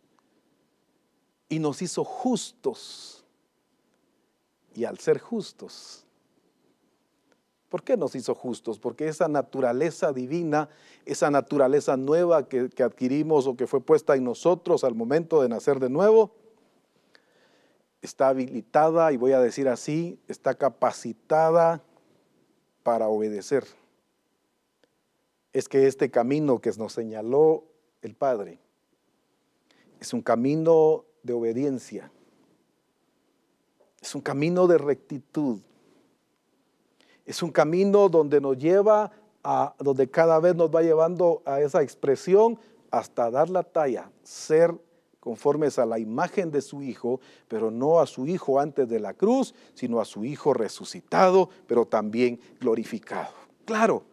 y nos hizo justos. Y al ser justos, ¿por qué nos hizo justos? Porque esa naturaleza divina, esa naturaleza nueva que, que adquirimos o que fue puesta en nosotros al momento de nacer de nuevo, está habilitada, y voy a decir así, está capacitada para obedecer es que este camino que nos señaló el Padre es un camino de obediencia, es un camino de rectitud, es un camino donde nos lleva a, donde cada vez nos va llevando a esa expresión hasta dar la talla, ser conformes a la imagen de su Hijo, pero no a su Hijo antes de la cruz, sino a su Hijo resucitado, pero también glorificado. Claro,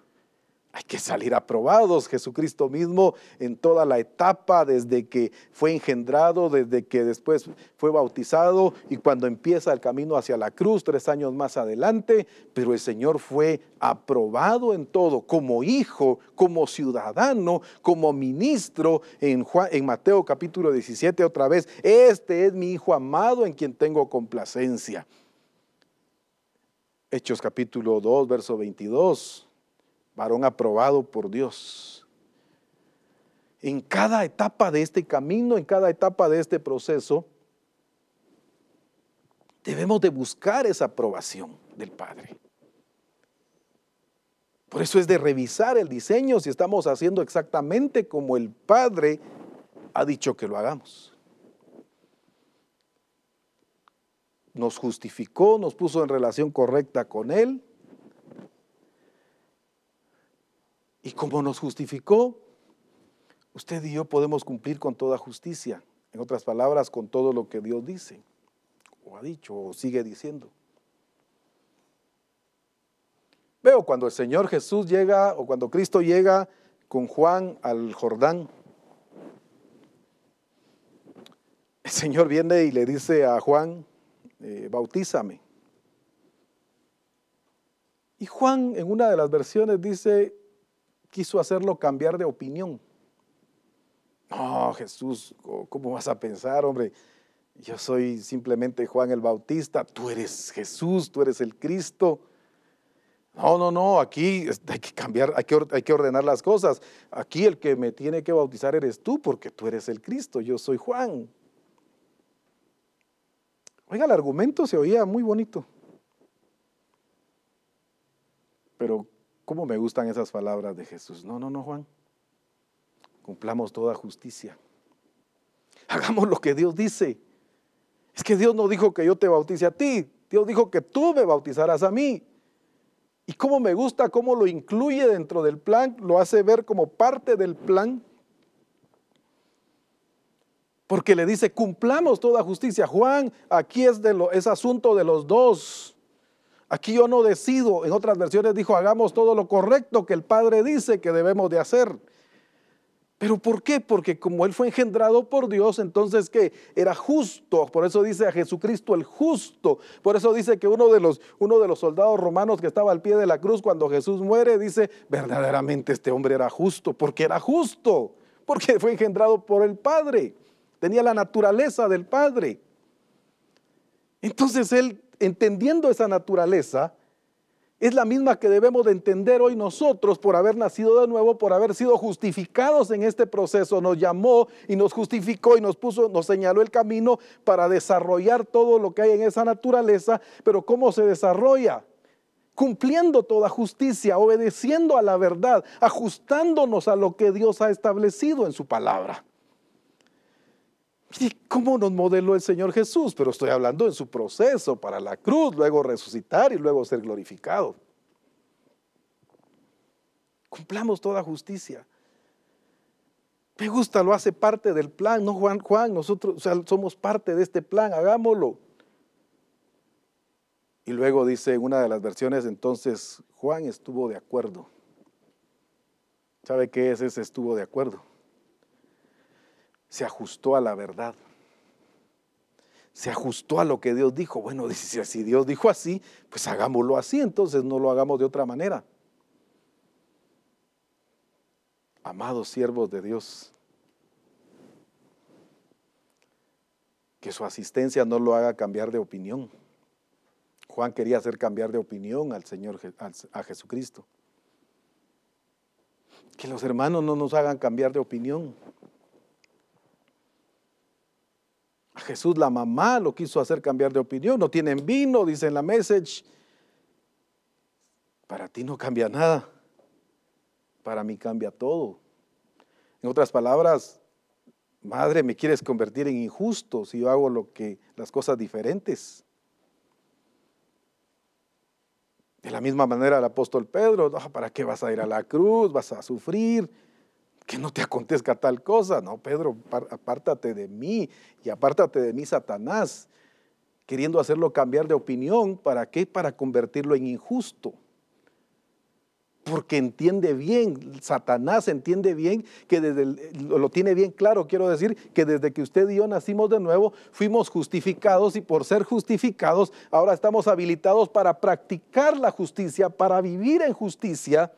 hay que salir aprobados. Jesucristo mismo en toda la etapa, desde que fue engendrado, desde que después fue bautizado y cuando empieza el camino hacia la cruz, tres años más adelante, pero el Señor fue aprobado en todo, como hijo, como ciudadano, como ministro. En, en Mateo capítulo 17 otra vez, este es mi hijo amado en quien tengo complacencia. Hechos capítulo 2, verso 22 varón aprobado por Dios. En cada etapa de este camino, en cada etapa de este proceso, debemos de buscar esa aprobación del Padre. Por eso es de revisar el diseño si estamos haciendo exactamente como el Padre ha dicho que lo hagamos. nos justificó, nos puso en relación correcta con Él. Y como nos justificó, usted y yo podemos cumplir con toda justicia. En otras palabras, con todo lo que Dios dice, o ha dicho, o sigue diciendo. Veo cuando el Señor Jesús llega, o cuando Cristo llega con Juan al Jordán, el Señor viene y le dice a Juan, eh, bautízame. Y Juan en una de las versiones dice, quiso hacerlo cambiar de opinión. No, Jesús, ¿cómo vas a pensar, hombre? Yo soy simplemente Juan el Bautista, tú eres Jesús, tú eres el Cristo. No, no, no, aquí hay que cambiar, hay que, ordenar las cosas. Aquí el que me tiene que bautizar eres tú, porque tú eres el Cristo, yo soy Juan. Oiga, el argumento se oía muy bonito. Pero, ¿cómo me gustan esas palabras de Jesús? No, no, no, Juan. Cumplamos toda justicia. Hagamos lo que Dios dice. Es que Dios no dijo que yo te bautice a ti. Dios dijo que tú me bautizarás a mí. Y cómo me gusta cómo lo incluye dentro del plan, lo hace ver como parte del plan porque le dice, cumplamos toda justicia. Juan, aquí es, de lo, es asunto de los dos. Aquí yo no decido. En otras versiones dijo, hagamos todo lo correcto que el Padre dice que debemos de hacer. ¿Pero por qué? Porque como Él fue engendrado por Dios, entonces que era justo. Por eso dice a Jesucristo el justo. Por eso dice que uno de, los, uno de los soldados romanos que estaba al pie de la cruz cuando Jesús muere, dice, verdaderamente este hombre era justo. Porque era justo. Porque fue engendrado por el Padre tenía la naturaleza del Padre. Entonces él, entendiendo esa naturaleza, es la misma que debemos de entender hoy nosotros por haber nacido de nuevo, por haber sido justificados en este proceso. Nos llamó y nos justificó y nos puso, nos señaló el camino para desarrollar todo lo que hay en esa naturaleza. Pero ¿cómo se desarrolla? Cumpliendo toda justicia, obedeciendo a la verdad, ajustándonos a lo que Dios ha establecido en su palabra. ¿Cómo nos modeló el Señor Jesús? Pero estoy hablando en su proceso para la cruz, luego resucitar y luego ser glorificado. Cumplamos toda justicia. Me gusta, lo hace parte del plan, ¿no, Juan? Juan, nosotros somos parte de este plan, hagámoslo. Y luego dice una de las versiones, entonces Juan estuvo de acuerdo. ¿Sabe qué es ese estuvo de acuerdo? Se ajustó a la verdad. Se ajustó a lo que Dios dijo. Bueno, si Dios dijo así, pues hagámoslo así, entonces no lo hagamos de otra manera. Amados siervos de Dios, que su asistencia no lo haga cambiar de opinión. Juan quería hacer cambiar de opinión al Señor, a Jesucristo. Que los hermanos no nos hagan cambiar de opinión. A Jesús la mamá lo quiso hacer cambiar de opinión. No tienen vino, dice en la message. Para ti no cambia nada. Para mí cambia todo. En otras palabras, madre, me quieres convertir en injusto si yo hago lo que las cosas diferentes. De la misma manera el apóstol Pedro, ¿para qué vas a ir a la cruz? ¿Vas a sufrir? Que no te acontezca tal cosa. No, Pedro, apártate de mí y apártate de mí, Satanás, queriendo hacerlo cambiar de opinión. ¿Para qué? Para convertirlo en injusto. Porque entiende bien, Satanás entiende bien que desde lo tiene bien claro, quiero decir, que desde que usted y yo nacimos de nuevo, fuimos justificados y por ser justificados, ahora estamos habilitados para practicar la justicia, para vivir en justicia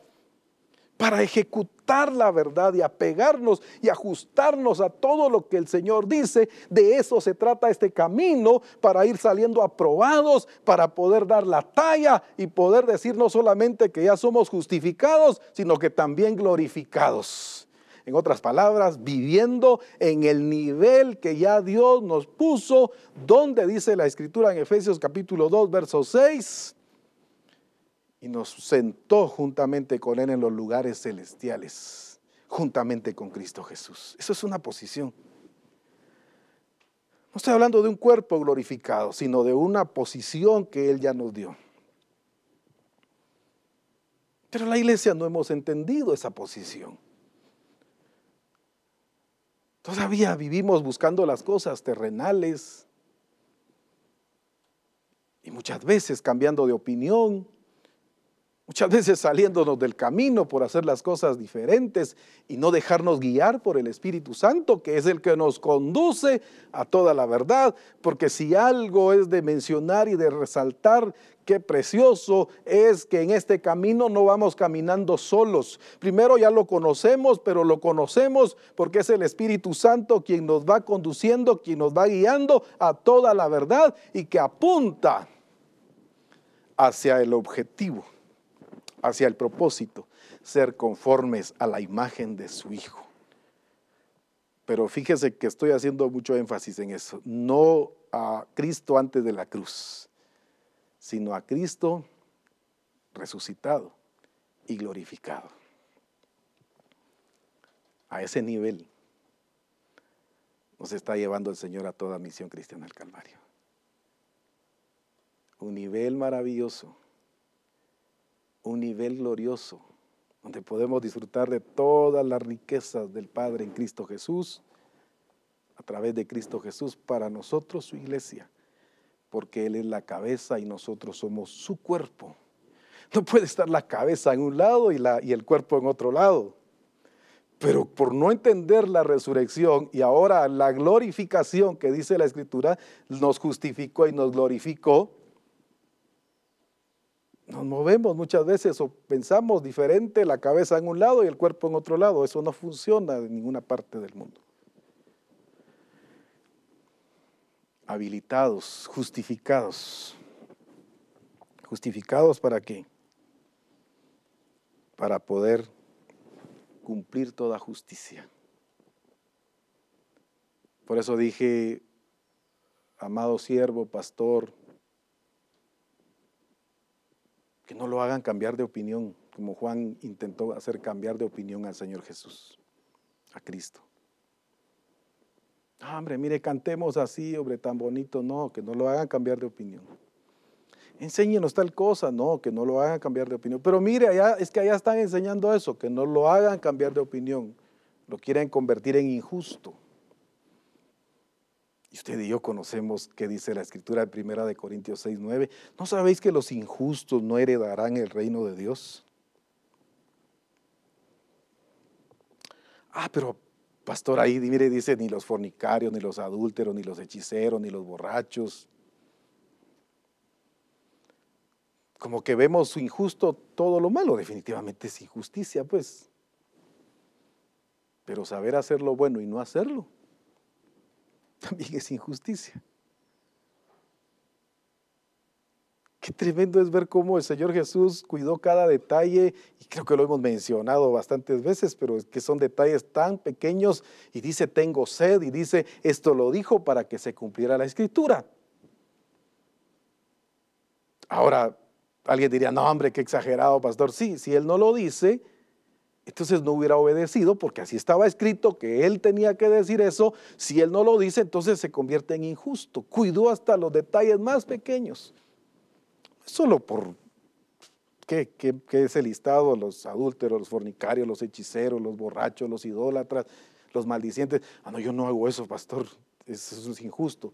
para ejecutar la verdad y apegarnos y ajustarnos a todo lo que el Señor dice. De eso se trata este camino para ir saliendo aprobados, para poder dar la talla y poder decir no solamente que ya somos justificados, sino que también glorificados. En otras palabras, viviendo en el nivel que ya Dios nos puso, donde dice la escritura en Efesios capítulo 2, verso 6 y nos sentó juntamente con Él en los lugares celestiales, juntamente con Cristo Jesús. Eso es una posición. No estoy hablando de un cuerpo glorificado, sino de una posición que Él ya nos dio. Pero la iglesia no hemos entendido esa posición. Todavía vivimos buscando las cosas terrenales y muchas veces cambiando de opinión, muchas veces saliéndonos del camino por hacer las cosas diferentes y no dejarnos guiar por el Espíritu Santo, que es el que nos conduce a toda la verdad, porque si algo es de mencionar y de resaltar qué precioso es que en este camino no vamos caminando solos. Primero ya lo conocemos, pero lo conocemos porque es el Espíritu Santo quien nos va conduciendo, quien nos va guiando a toda la verdad y que apunta hacia el objetivo, hacia el propósito, ser conformes a la imagen de su Hijo. Pero fíjese que estoy haciendo mucho énfasis en eso, no a Cristo antes de la cruz sino a Cristo resucitado y glorificado. A ese nivel nos está llevando el Señor a toda misión cristiana al Calvario. Un nivel maravilloso, un nivel glorioso, donde podemos disfrutar de todas las riquezas del Padre en Cristo Jesús, a través de Cristo Jesús, para nosotros su iglesia porque Él es la cabeza y nosotros somos su cuerpo. No puede estar la cabeza en un lado y, la, y el cuerpo en otro lado. Pero por no entender la resurrección y ahora la glorificación que dice la Escritura, nos justificó y nos glorificó, nos movemos muchas veces o pensamos diferente, la cabeza en un lado y el cuerpo en otro lado. Eso no funciona en ninguna parte del mundo. habilitados, justificados. ¿Justificados para qué? Para poder cumplir toda justicia. Por eso dije, amado siervo, pastor, que no lo hagan cambiar de opinión, como Juan intentó hacer cambiar de opinión al Señor Jesús, a Cristo. Ah, hombre, mire, cantemos así, hombre, tan bonito. No, que no lo hagan cambiar de opinión. Enséñenos tal cosa, no, que no lo hagan cambiar de opinión. Pero mire, allá, es que allá están enseñando eso, que no lo hagan cambiar de opinión. Lo quieren convertir en injusto. Usted y yo conocemos qué dice la escritura de primera de Corintios 6, 9. ¿No sabéis que los injustos no heredarán el reino de Dios? Ah, pero pastor ahí mire, dice, ni los fornicarios, ni los adúlteros, ni los hechiceros, ni los borrachos. Como que vemos injusto todo lo malo, definitivamente es injusticia, pues. Pero saber hacer lo bueno y no hacerlo, también es injusticia. Qué tremendo es ver cómo el Señor Jesús cuidó cada detalle, y creo que lo hemos mencionado bastantes veces, pero es que son detalles tan pequeños, y dice, tengo sed, y dice, esto lo dijo para que se cumpliera la escritura. Ahora, alguien diría, no, hombre, qué exagerado, pastor. Sí, si él no lo dice, entonces no hubiera obedecido, porque así estaba escrito que él tenía que decir eso. Si él no lo dice, entonces se convierte en injusto. Cuidó hasta los detalles más pequeños solo por ¿qué, qué, es el listado? Los adúlteros, los fornicarios, los hechiceros, los borrachos, los idólatras, los maldicientes. Ah, no, yo no hago eso, pastor, eso es injusto.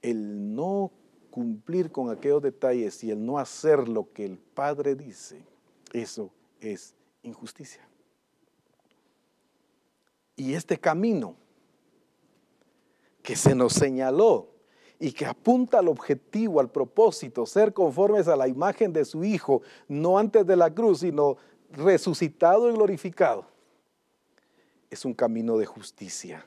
El no cumplir con aquellos detalles y el no hacer lo que el Padre dice, eso es injusticia. Y este camino que se nos señaló y que apunta al objetivo, al propósito, ser conformes a la imagen de su Hijo, no antes de la cruz, sino resucitado y glorificado, es un camino de justicia.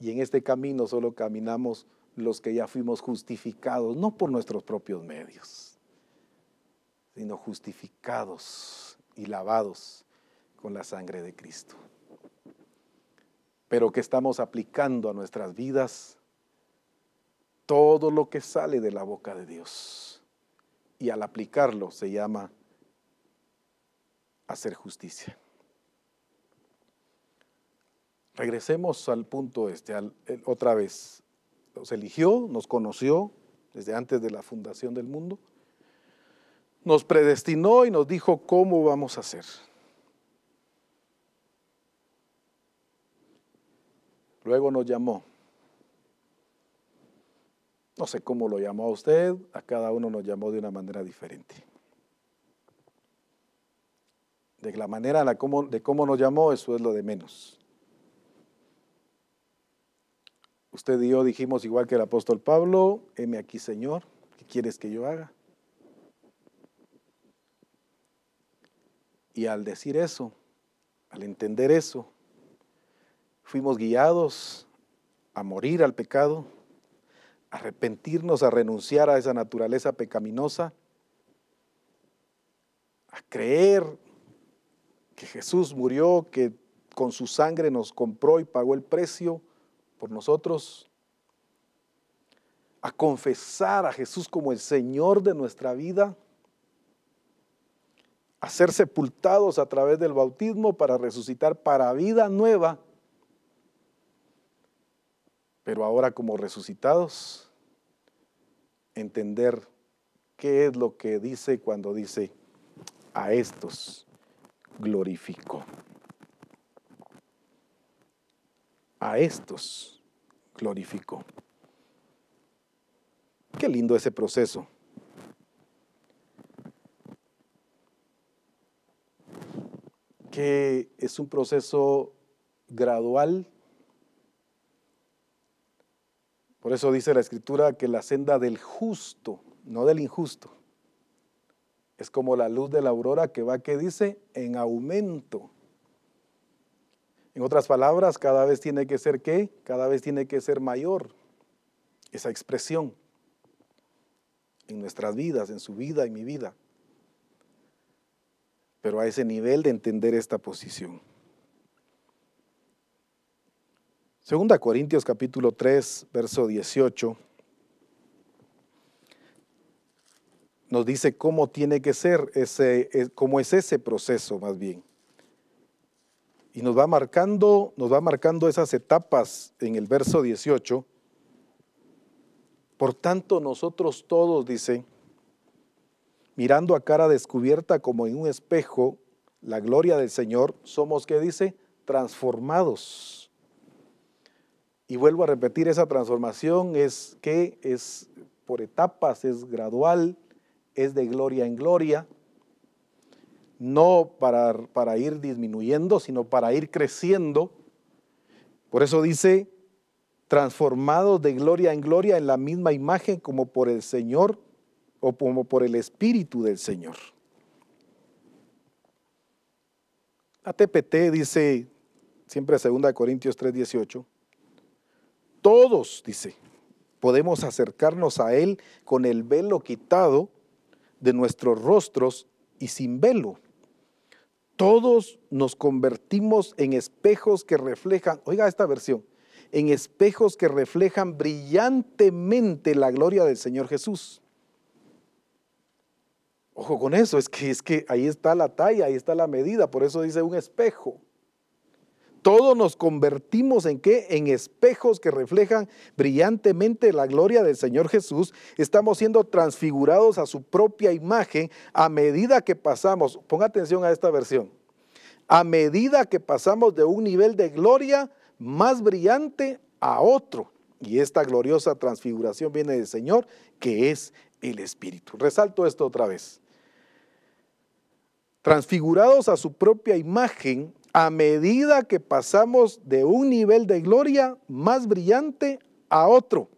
Y en este camino solo caminamos los que ya fuimos justificados, no por nuestros propios medios, sino justificados y lavados con la sangre de Cristo. Pero que estamos aplicando a nuestras vidas todo lo que sale de la boca de Dios. Y al aplicarlo se llama hacer justicia. regresemos al punto este, otra vez. Nos eligió, nos conoció desde antes de la fundación del mundo, nos predestinó y nos dijo cómo vamos a hacer. Luego nos llamó. No sé cómo lo llamó a usted, a cada uno nos llamó de una manera diferente. De la manera de cómo nos llamó, eso es lo de menos. Usted y yo dijimos igual que el apóstol Pablo, heme aquí Señor, ¿qué quieres que yo haga? Y al decir eso, al entender eso, fuimos guiados a morir al pecado, a arrepentirnos, a renunciar a esa naturaleza pecaminosa, a creer que Jesús murió, que con su sangre nos compró y pagó el precio por nosotros, a confesar a Jesús como el Señor de nuestra vida, a ser sepultados a través del bautismo para resucitar para vida nueva pero ahora como resucitados, entender qué es lo que dice cuando dice, a estos glorificó. A estos glorificó. Qué lindo ese proceso. Que es un proceso gradual Por eso dice la escritura que la senda del justo, no del injusto, es como la luz de la aurora que va, que dice, en aumento. En otras palabras, cada vez tiene que ser qué? Cada vez tiene que ser mayor esa expresión en nuestras vidas, en su vida, en mi vida. Pero a ese nivel de entender esta posición. Segunda Corintios capítulo 3, verso 18, nos dice cómo tiene que ser ese, cómo es ese proceso más bien. Y nos va marcando, nos va marcando esas etapas en el verso 18. Por tanto, nosotros todos, dice, mirando a cara descubierta como en un espejo la gloria del Señor, somos, ¿qué dice? Transformados y vuelvo a repetir, esa transformación es que es por etapas, es gradual, es de gloria en gloria, no para, para ir disminuyendo, sino para ir creciendo. Por eso dice, transformados de gloria en gloria en la misma imagen como por el Señor o como por el Espíritu del Señor. La TPT dice, siempre 2 Corintios 3:18, todos, dice, podemos acercarnos a Él con el velo quitado de nuestros rostros y sin velo. Todos nos convertimos en espejos que reflejan, oiga esta versión, en espejos que reflejan brillantemente la gloria del Señor Jesús. Ojo con eso, es que, es que ahí está la talla, ahí está la medida, por eso dice un espejo. Todos nos convertimos en qué? En espejos que reflejan brillantemente la gloria del Señor Jesús. Estamos siendo transfigurados a su propia imagen a medida que pasamos, ponga atención a esta versión, a medida que pasamos de un nivel de gloria más brillante a otro. Y esta gloriosa transfiguración viene del Señor, que es el Espíritu. Resalto esto otra vez. Transfigurados a su propia imagen a medida que pasamos de un nivel de gloria más brillante a otro.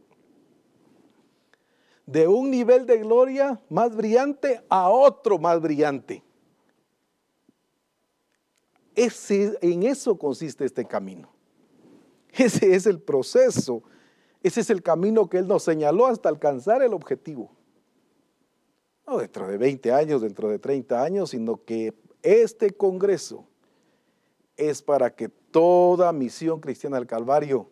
De un nivel de gloria más brillante a otro más brillante. Ese, en eso consiste este camino. Ese es el proceso. Ese es el camino que Él nos señaló hasta alcanzar el objetivo. No dentro de 20 años, dentro de 30 años, sino que este Congreso es para que toda misión cristiana del Calvario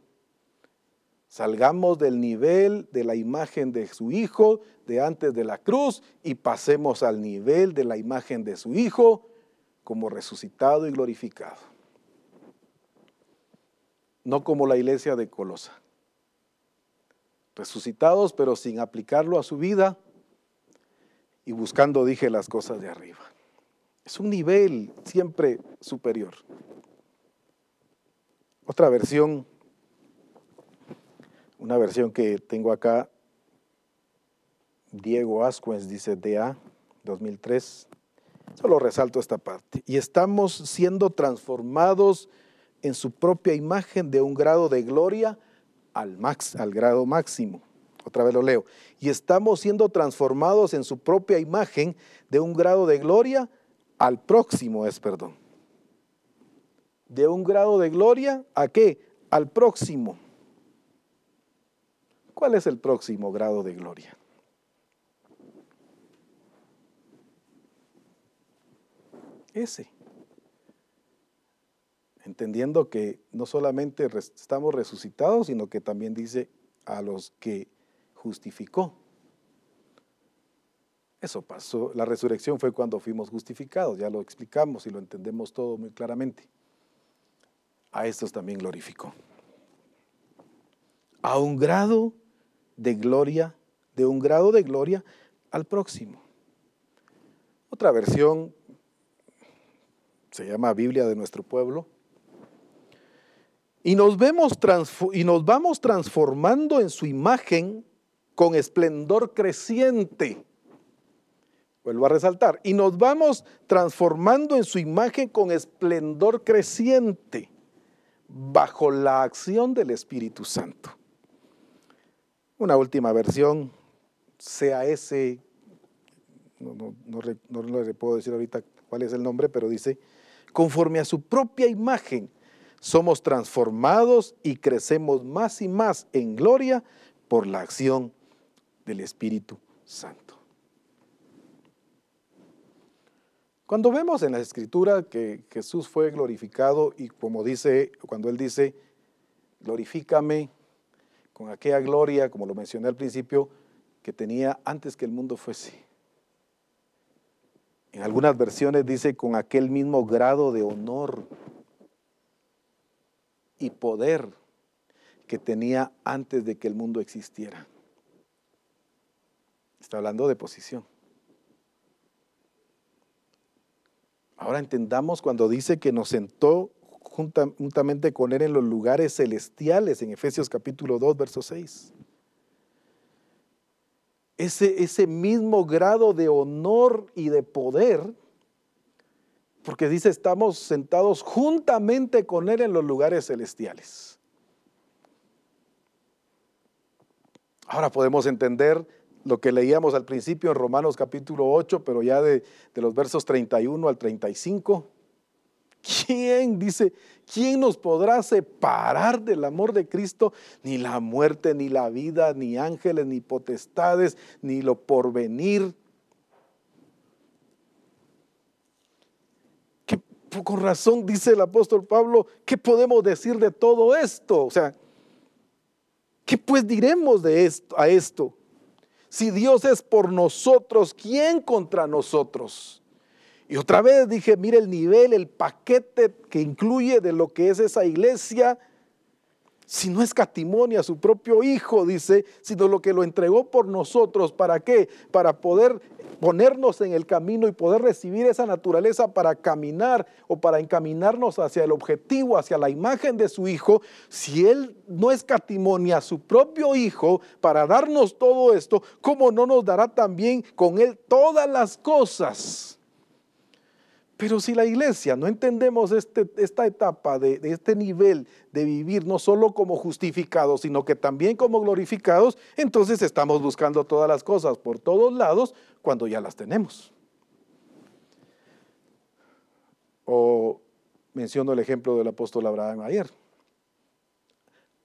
salgamos del nivel de la imagen de su Hijo de antes de la cruz y pasemos al nivel de la imagen de su Hijo como resucitado y glorificado. no como la iglesia de Colosa. Resucitados, pero sin aplicarlo a su vida y buscando, dije, las cosas de arriba. Es un nivel siempre superior. Otra versión, una versión que tengo acá, Diego Ascuens dice DA 2003. Solo resalto esta parte. Y estamos siendo transformados en su propia imagen de un grado de gloria al, max, al grado máximo. Otra vez lo leo. Y estamos siendo transformados en su propia imagen de un grado de gloria al próximo es perdón. De un grado de gloria a qué? Al próximo. ¿Cuál es el próximo grado de gloria? Ese entendiendo que no solamente estamos resucitados, sino que también dice a los que justificó. Eso pasó, la resurrección fue cuando fuimos justificados, ya lo explicamos y lo entendemos todo muy claramente. A estos también glorificó. A un grado de gloria, de un grado de gloria al próximo. Otra versión se llama Biblia de nuestro pueblo, y nos, vemos y nos vamos transformando en su imagen con esplendor creciente. Vuelvo a resaltar. Y nos vamos transformando en su imagen con esplendor creciente bajo la acción del Espíritu Santo. Una última versión, ese, no, no, no, no le puedo decir ahorita cuál es el nombre, pero dice, conforme a su propia imagen somos transformados y crecemos más y más en gloria por la acción del Espíritu Santo. Cuando vemos en la escritura que Jesús fue glorificado y como dice, cuando él dice, glorifícame con aquella gloria, como lo mencioné al principio, que tenía antes que el mundo fuese. En algunas versiones dice con aquel mismo grado de honor y poder que tenía antes de que el mundo existiera. Está hablando de posición. Ahora entendamos cuando dice que nos sentó juntamente con Él en los lugares celestiales en Efesios capítulo 2, verso 6. Ese, ese mismo grado de honor y de poder porque dice, estamos sentados juntamente con Él en los lugares celestiales. Ahora podemos entender lo que leíamos al principio en Romanos capítulo 8, pero ya de, los versos 31 al 35. ¿Quién, dice, quién nos podrá separar del amor de Cristo? Ni la muerte, ni la vida, ni ángeles, ni potestades, ni lo porvenir con razón dice el apóstol Pablo, ¿qué podemos decir de todo esto? O sea, ¿qué pues diremos de esto a esto? Si Dios es por nosotros, ¿quién contra nosotros? Y otra vez dije, mire el nivel, el paquete que incluye de lo que es esa iglesia, si no escatimonia a su propio Hijo, dice, sino lo que lo entregó por nosotros, ¿para qué? Para poder ponernos en el camino y poder recibir esa naturaleza para caminar o para encaminarnos hacia el objetivo, hacia la imagen de su Hijo, si Él no escatimonia a su propio Hijo para darnos todo esto, ¿cómo no nos dará también con Él todas las cosas? Pero si la iglesia no entendemos este, esta etapa de, este nivel de vivir no solo como justificados, sino que también como glorificados, entonces estamos buscando todas las cosas por todos lados cuando ya las tenemos. O menciono el ejemplo del apóstol Abraham ayer.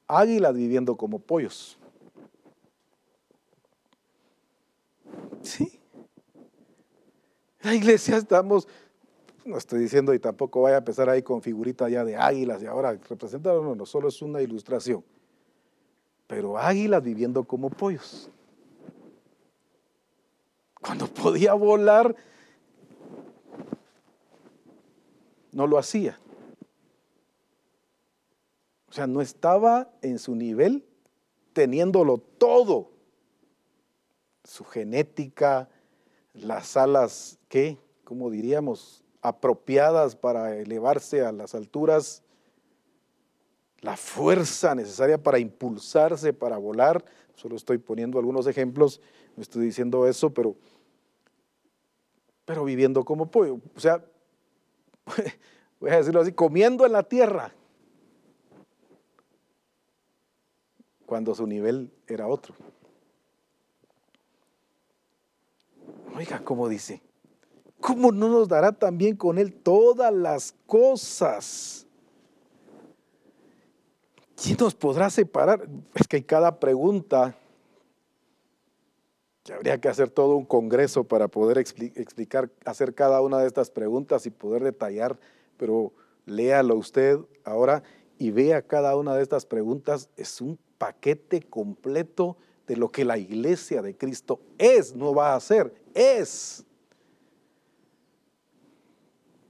Águilas viviendo como pollos. Sí. La iglesia estamos no estoy diciendo y tampoco vaya a empezar ahí con figurita ya de águilas y ahora representar, no, no, solo es una ilustración. Pero águilas viviendo como pollos. Cuando podía volar, no lo hacía. O sea, no estaba en su nivel teniéndolo todo. Su genética, las alas, ¿qué? ¿Cómo diríamos? Apropiadas para elevarse a las alturas, la fuerza necesaria para impulsarse, para volar. Solo estoy poniendo algunos ejemplos, no estoy diciendo eso, pero, pero viviendo como pollo. O sea, voy a decirlo así, comiendo en la tierra. cuando su nivel era otro. Oiga, ¿cómo dice? ¿Cómo no nos dará también con Él todas las cosas? ¿Quién nos podrá separar? Es que hay cada pregunta habría que hacer todo un congreso para poder explicar, hacer cada una de estas preguntas y poder detallar, pero léalo usted ahora y vea cada una de estas preguntas. Es un paquete completo de lo que la iglesia de Cristo es, no va a ser, es.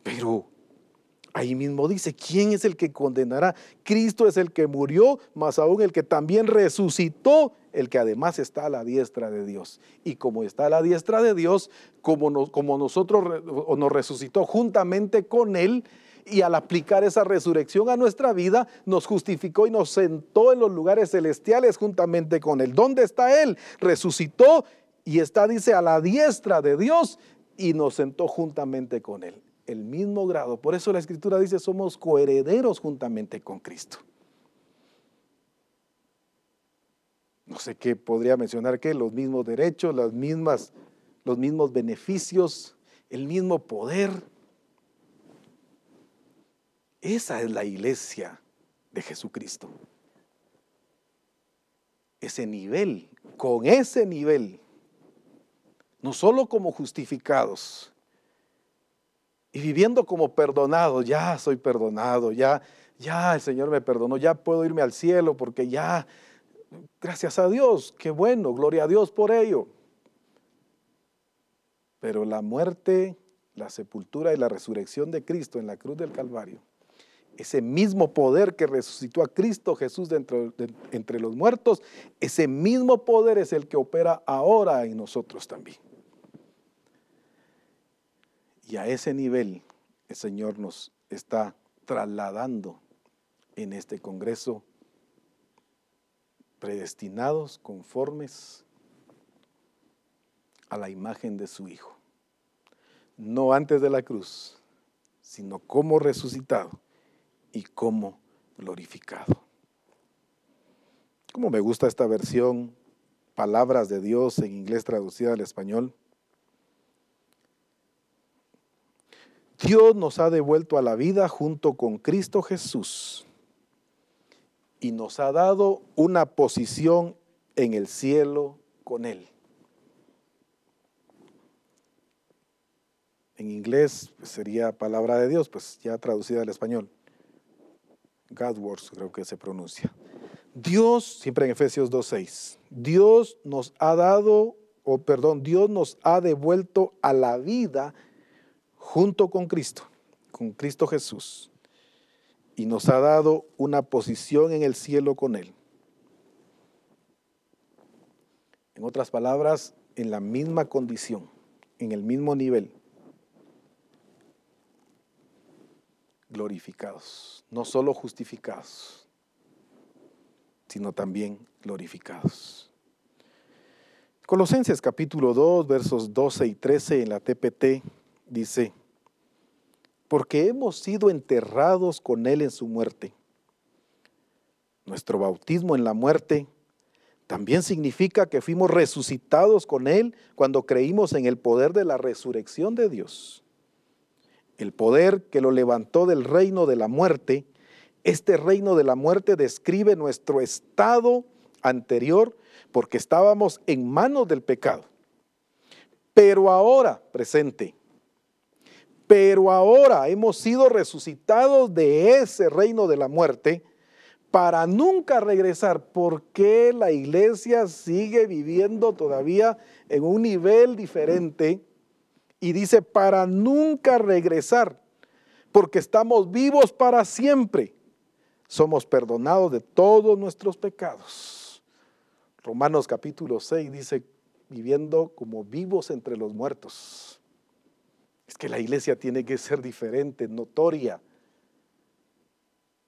Pero ahí mismo dice, ¿quién es el que condenará? Cristo es el que murió, más aún el que también resucitó, el que además está a la diestra de Dios. Y como está a la diestra de Dios, como, nosotros nos resucitó juntamente con Él, y al aplicar esa resurrección a nuestra vida, nos justificó y nos sentó en los lugares celestiales juntamente con Él. ¿Dónde está Él? Resucitó y está, dice, a la diestra de Dios y nos sentó juntamente con Él. El mismo grado. Por eso la Escritura dice, somos coherederos juntamente con Cristo. No sé qué podría mencionar que los mismos derechos, las mismas, los mismos beneficios, el mismo poder esa es la iglesia de Jesucristo. Ese nivel, con ese nivel, no solo como justificados y viviendo como perdonados, ya soy perdonado, ya, ya el Señor me perdonó, ya puedo irme al cielo porque ya, gracias a Dios, qué bueno, gloria a Dios por ello. Pero la muerte, la sepultura y la resurrección de Cristo en la cruz del Calvario ese mismo poder que resucitó a Cristo Jesús entre, los muertos, ese mismo poder es el que opera ahora en nosotros también. Y a ese nivel el Señor nos está trasladando en este Congreso, predestinados, conformes a la imagen de su Hijo. No antes de la cruz, sino como resucitado y como glorificado. Como me gusta esta versión, palabras de Dios en inglés traducida al español. Dios nos ha devuelto a la vida junto con Cristo Jesús y nos ha dado una posición en el cielo con Él. En inglés sería palabra de Dios, pues ya traducida al español. Godwords creo que se pronuncia. Dios, siempre en Efesios 2.6, Dios nos ha dado, o perdón, Dios nos ha devuelto a la vida junto con Cristo, con Cristo Jesús, y nos ha dado una posición en el cielo con Él. En otras palabras, en la misma condición, en el mismo nivel. glorificados, no solo justificados, sino también glorificados. Colosenses capítulo 2, versos 12 y 13 en la TPT dice, porque hemos sido enterrados con Él en su muerte. Nuestro bautismo en la muerte también significa que fuimos resucitados con Él cuando creímos en el poder de la resurrección de Dios el poder que lo levantó del reino de la muerte, este reino de la muerte describe nuestro estado anterior porque estábamos en manos del pecado. Pero ahora, presente, pero ahora hemos sido resucitados de ese reino de la muerte para nunca regresar. ¿Por qué la iglesia sigue viviendo todavía en un nivel diferente? y dice para nunca regresar, porque estamos vivos para siempre. somos perdonados de todos nuestros pecados. Romanos capítulo 6 dice, viviendo como vivos entre los muertos. Es que la iglesia tiene que ser diferente, notoria,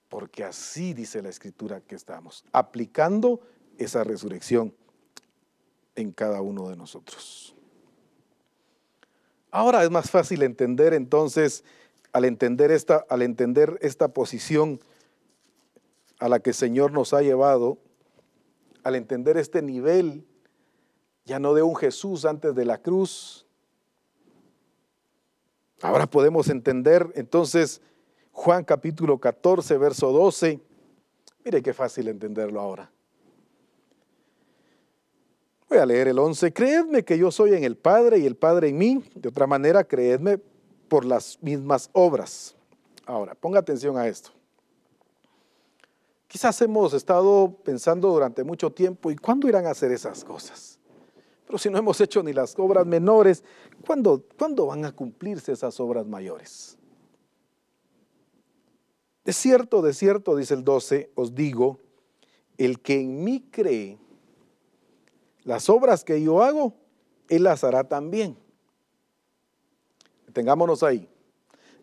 porque así dice la escritura que estamos, aplicando esa resurrección en cada uno de nosotros. Ahora es más fácil entender entonces, al entender esta, al entender esta posición a la que el Señor nos ha llevado, al entender este nivel, ya no de un Jesús antes de la cruz, ahora podemos entender entonces Juan capítulo 14, verso 12. Mire qué fácil entenderlo ahora. Voy a leer el 11. Creedme que yo soy en el Padre y el Padre en mí. De otra manera, creedme por las mismas obras. Ahora, ponga atención a esto. Quizás hemos estado pensando durante mucho tiempo, ¿y cuándo irán a hacer esas cosas? Pero si no hemos hecho ni las obras menores, ¿cuándo, ¿cuándo van a cumplirse esas obras mayores? De cierto, de cierto, dice el 12, os digo, el que en mí cree, las obras que yo hago, Él las hará también. Tengámonos ahí.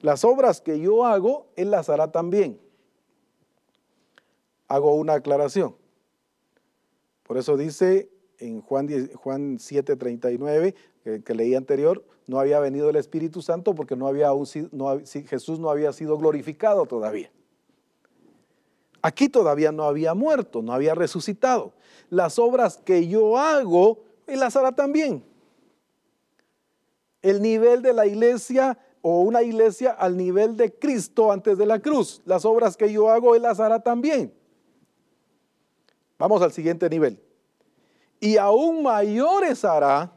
Las obras que yo hago, Él las hará también. Hago una aclaración. Por eso dice en Juan, Juan 7, 39, que, leí anterior, no había venido el Espíritu Santo porque no había no, Jesús no había sido glorificado todavía. Aquí todavía no había muerto, no había resucitado. Las obras que yo hago, Él las hará también. El nivel de la iglesia o una iglesia al nivel de Cristo antes de la cruz. Las obras que yo hago, Él las hará también. Vamos al siguiente nivel. Y aún mayores hará,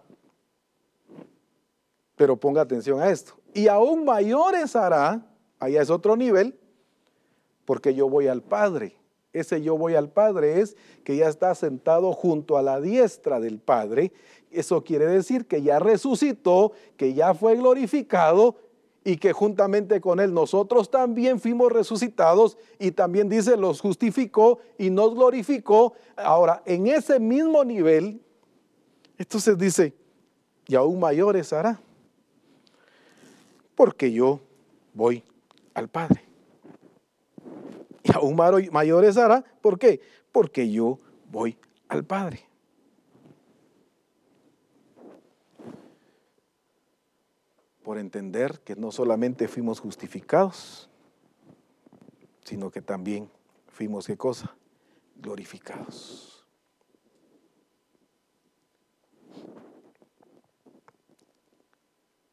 pero ponga atención a esto, y aún mayores hará, allá es otro nivel, porque yo voy al Padre. Ese yo voy al Padre es que ya está sentado junto a la diestra del Padre. Eso quiere decir que ya resucitó, que ya fue glorificado y que juntamente con Él nosotros también fuimos resucitados y también dice, los justificó y nos glorificó. Ahora, en ese mismo nivel, entonces dice, y aún mayores hará, porque yo voy al Padre y aún mayores hará. ¿Por qué? Porque yo voy al Padre. Por entender que no solamente fuimos justificados, sino que también fuimos, ¿qué cosa? Glorificados.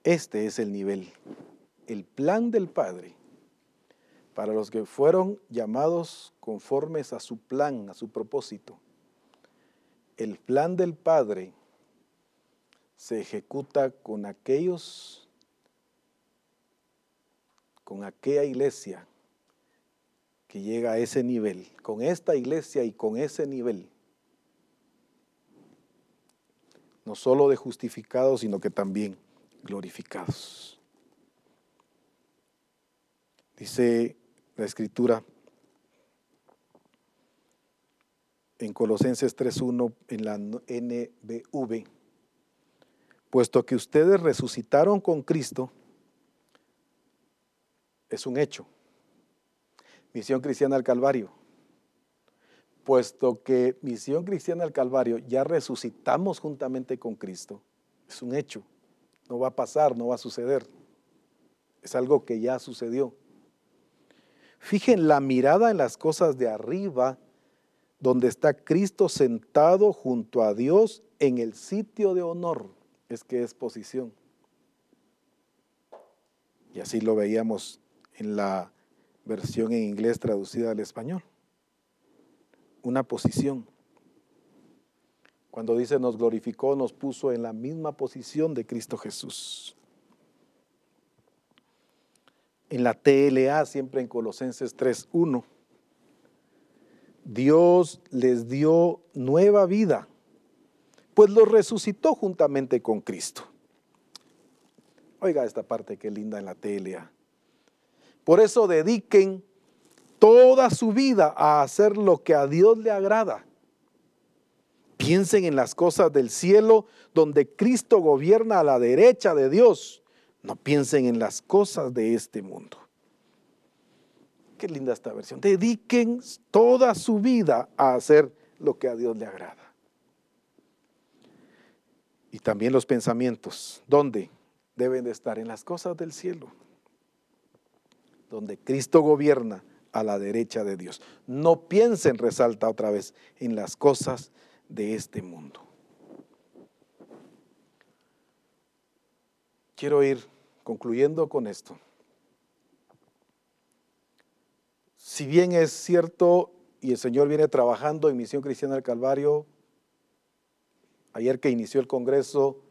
Este es el nivel, el plan del Padre para los que fueron llamados conformes a su plan, a su propósito. El plan del Padre se ejecuta con aquellos, con aquella iglesia que llega a ese nivel, con esta iglesia y con ese nivel, no solo de justificados, sino que también glorificados. Dice la escritura en Colosenses 3.1 en la NBV, puesto que ustedes resucitaron con Cristo, es un hecho. Misión Cristiana al Calvario. Puesto que Misión Cristiana al Calvario ya resucitamos juntamente con Cristo, es un hecho. No va a pasar, no va a suceder. Es algo que ya sucedió. Fijen la mirada en las cosas de arriba, donde está Cristo sentado junto a Dios en el sitio de honor. Es que es posición. Y así lo veíamos en la versión en inglés traducida al español. Una posición. Cuando dice nos glorificó, nos puso en la misma posición de Cristo Jesús en la TLA, siempre en Colosenses 3.1. Dios les dio nueva vida, pues los resucitó juntamente con Cristo. Oiga esta parte que linda en la TLA. Por eso dediquen toda su vida a hacer lo que a Dios le agrada. Piensen en las cosas del cielo donde Cristo gobierna a la derecha de Dios. No piensen en las cosas de este mundo. Qué linda esta versión. Dediquen toda su vida a hacer lo que a Dios le agrada. Y también los pensamientos. ¿Dónde? Deben de estar en las cosas del cielo. Donde Cristo gobierna a la derecha de Dios. No piensen, resalta otra vez, en las cosas de este mundo. Quiero ir concluyendo con esto. Si bien es cierto y el Señor viene trabajando en Misión Cristiana del Calvario, ayer que inició el Congreso,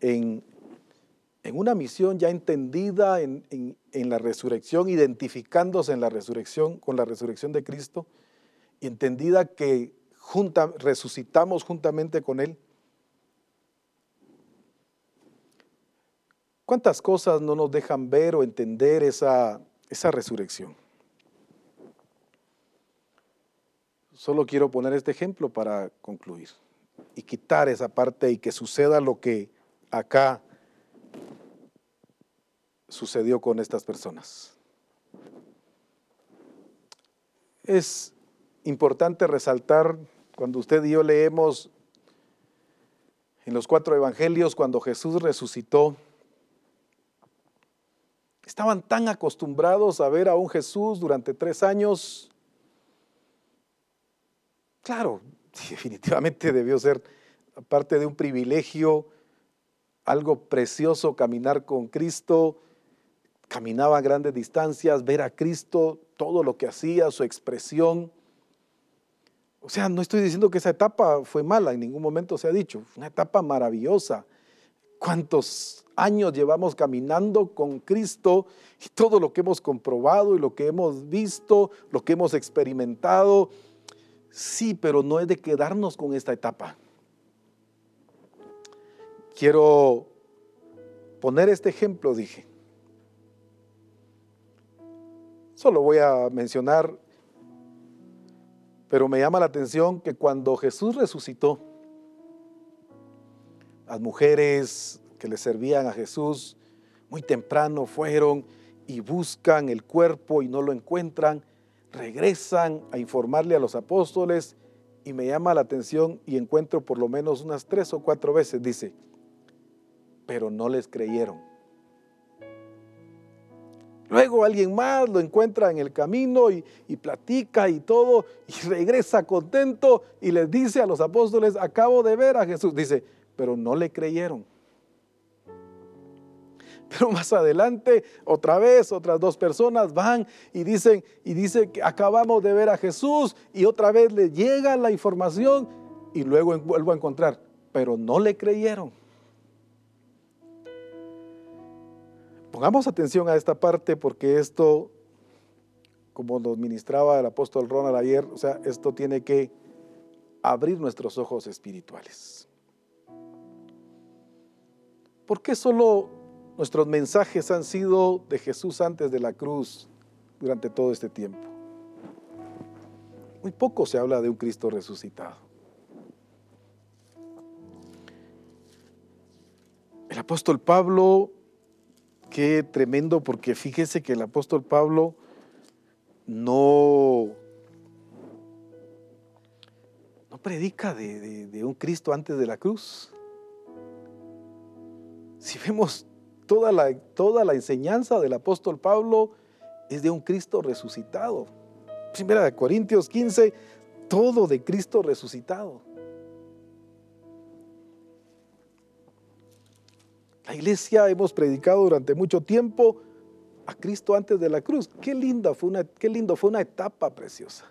en, en una misión ya entendida en, la resurrección, identificándose en la resurrección, con la resurrección de Cristo, entendida que resucitamos juntamente con Él. ¿Cuántas cosas no nos dejan ver o entender esa resurrección? Solo quiero poner este ejemplo para concluir y quitar esa parte y que suceda lo que acá sucedió con estas personas. Es importante resaltar cuando usted y yo leemos en los cuatro evangelios, cuando Jesús resucitó, estaban tan acostumbrados a ver a un Jesús durante tres años. Claro, definitivamente debió ser, aparte de un privilegio, algo precioso caminar con Cristo. Caminaba a grandes distancias, ver a Cristo, todo lo que hacía, su expresión. O sea, no estoy diciendo que esa etapa fue mala, en ningún momento se ha dicho, una etapa maravillosa. ¿Cuántos años llevamos caminando con Cristo y todo lo que hemos comprobado y lo que hemos visto, lo que hemos experimentado. Sí, pero no es de quedarnos con esta etapa. Quiero poner este ejemplo, dije. Solo voy a mencionar, pero me llama la atención que cuando Jesús resucitó, las mujeres que le servían a Jesús muy temprano fueron y buscan el cuerpo y no lo encuentran, regresan a informarle a los apóstoles y me llama la atención y encuentro por lo menos unas tres o cuatro veces, dice, pero no les creyeron. Luego alguien más lo encuentra en el camino y, platica y todo y regresa contento y les dice a los apóstoles, acabo de ver a Jesús. Dice, pero no le creyeron. Pero más adelante, otra vez, otras dos personas van y dicen, y dice que acabamos de ver a Jesús y otra vez le llega la información y luego vuelvo a encontrar, pero no le creyeron. Pongamos atención a esta parte porque esto, como nos ministraba el apóstol Ronald ayer, o sea, esto tiene que abrir nuestros ojos espirituales. ¿Por qué solo Nuestros mensajes han sido de Jesús antes de la cruz durante todo este tiempo. Muy poco se habla de un Cristo resucitado. El apóstol Pablo, qué tremendo, porque fíjese que el apóstol Pablo no, no predica de, un Cristo antes de la cruz. Si vemos toda la, toda la enseñanza del apóstol Pablo es de un Cristo resucitado. Primera de Corintios 15, todo de Cristo resucitado. La iglesia hemos predicado durante mucho tiempo a Cristo antes de la cruz. Qué linda fue una, qué lindo fue una etapa preciosa.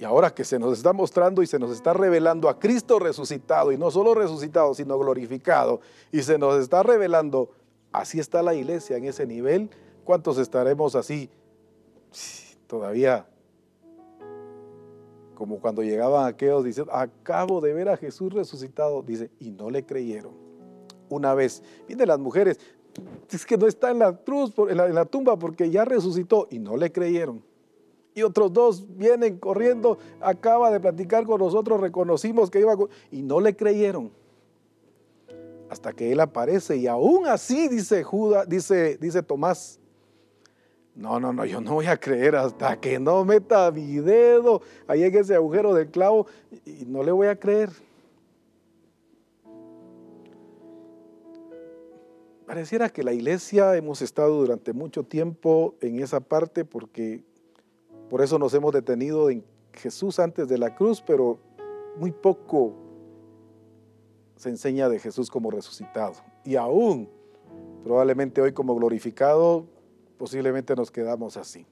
Y ahora que se nos está mostrando y se nos está revelando a Cristo resucitado, y no solo resucitado, sino glorificado, y se nos está revelando, así está la iglesia en ese nivel, ¿cuántos estaremos así? Todavía, como cuando llegaban aquellos diciendo, acabo de ver a Jesús resucitado, dice, y no le creyeron. Una vez, vienen las mujeres, es que no está en la cruz, en la, tumba, porque ya resucitó. Y no le creyeron. Y otros dos vienen corriendo, acaba de platicar con nosotros, reconocimos que iba y no le creyeron. Hasta que él aparece y aún así dice Judas, dice, dice Tomás, no, no, no, yo no voy a creer hasta que no meta mi dedo ahí en ese agujero del clavo y no le voy a creer. Pareciera que la iglesia hemos estado durante mucho tiempo en esa parte porque por eso nos hemos detenido en Jesús antes de la cruz, pero muy poco se enseña de Jesús como resucitado. Y aún, probablemente hoy como glorificado, posiblemente nos quedamos así.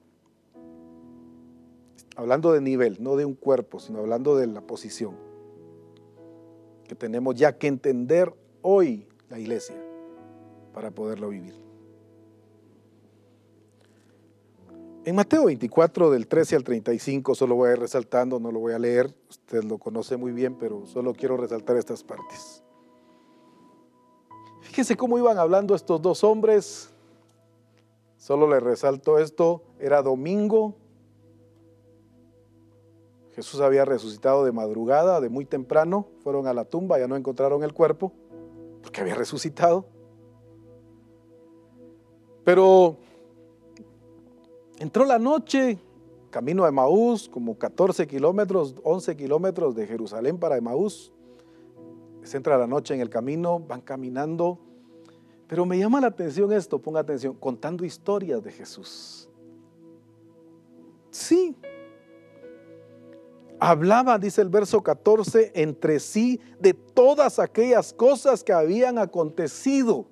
Hablando de nivel, no de un cuerpo, sino hablando de la posición. Que tenemos ya que entender hoy la iglesia para poderlo vivir. En Mateo 24, del 13 al 35, solo voy a ir resaltando, no lo voy a leer, usted lo conoce muy bien, pero solo quiero resaltar estas partes. Fíjese cómo iban hablando estos dos hombres, solo le resalto esto, era domingo, Jesús había resucitado de madrugada, de muy temprano, fueron a la tumba, ya no encontraron el cuerpo, porque había resucitado. Pero Entró la noche, camino a Emaús, como 14 kilómetros, 11 kilómetros de Jerusalén para Emaús. Se entra la noche en el camino, van caminando. Pero me llama la atención esto, ponga atención, contando historias de Jesús. Sí. Hablaban, dice el verso 14, entre sí de todas aquellas cosas que habían acontecido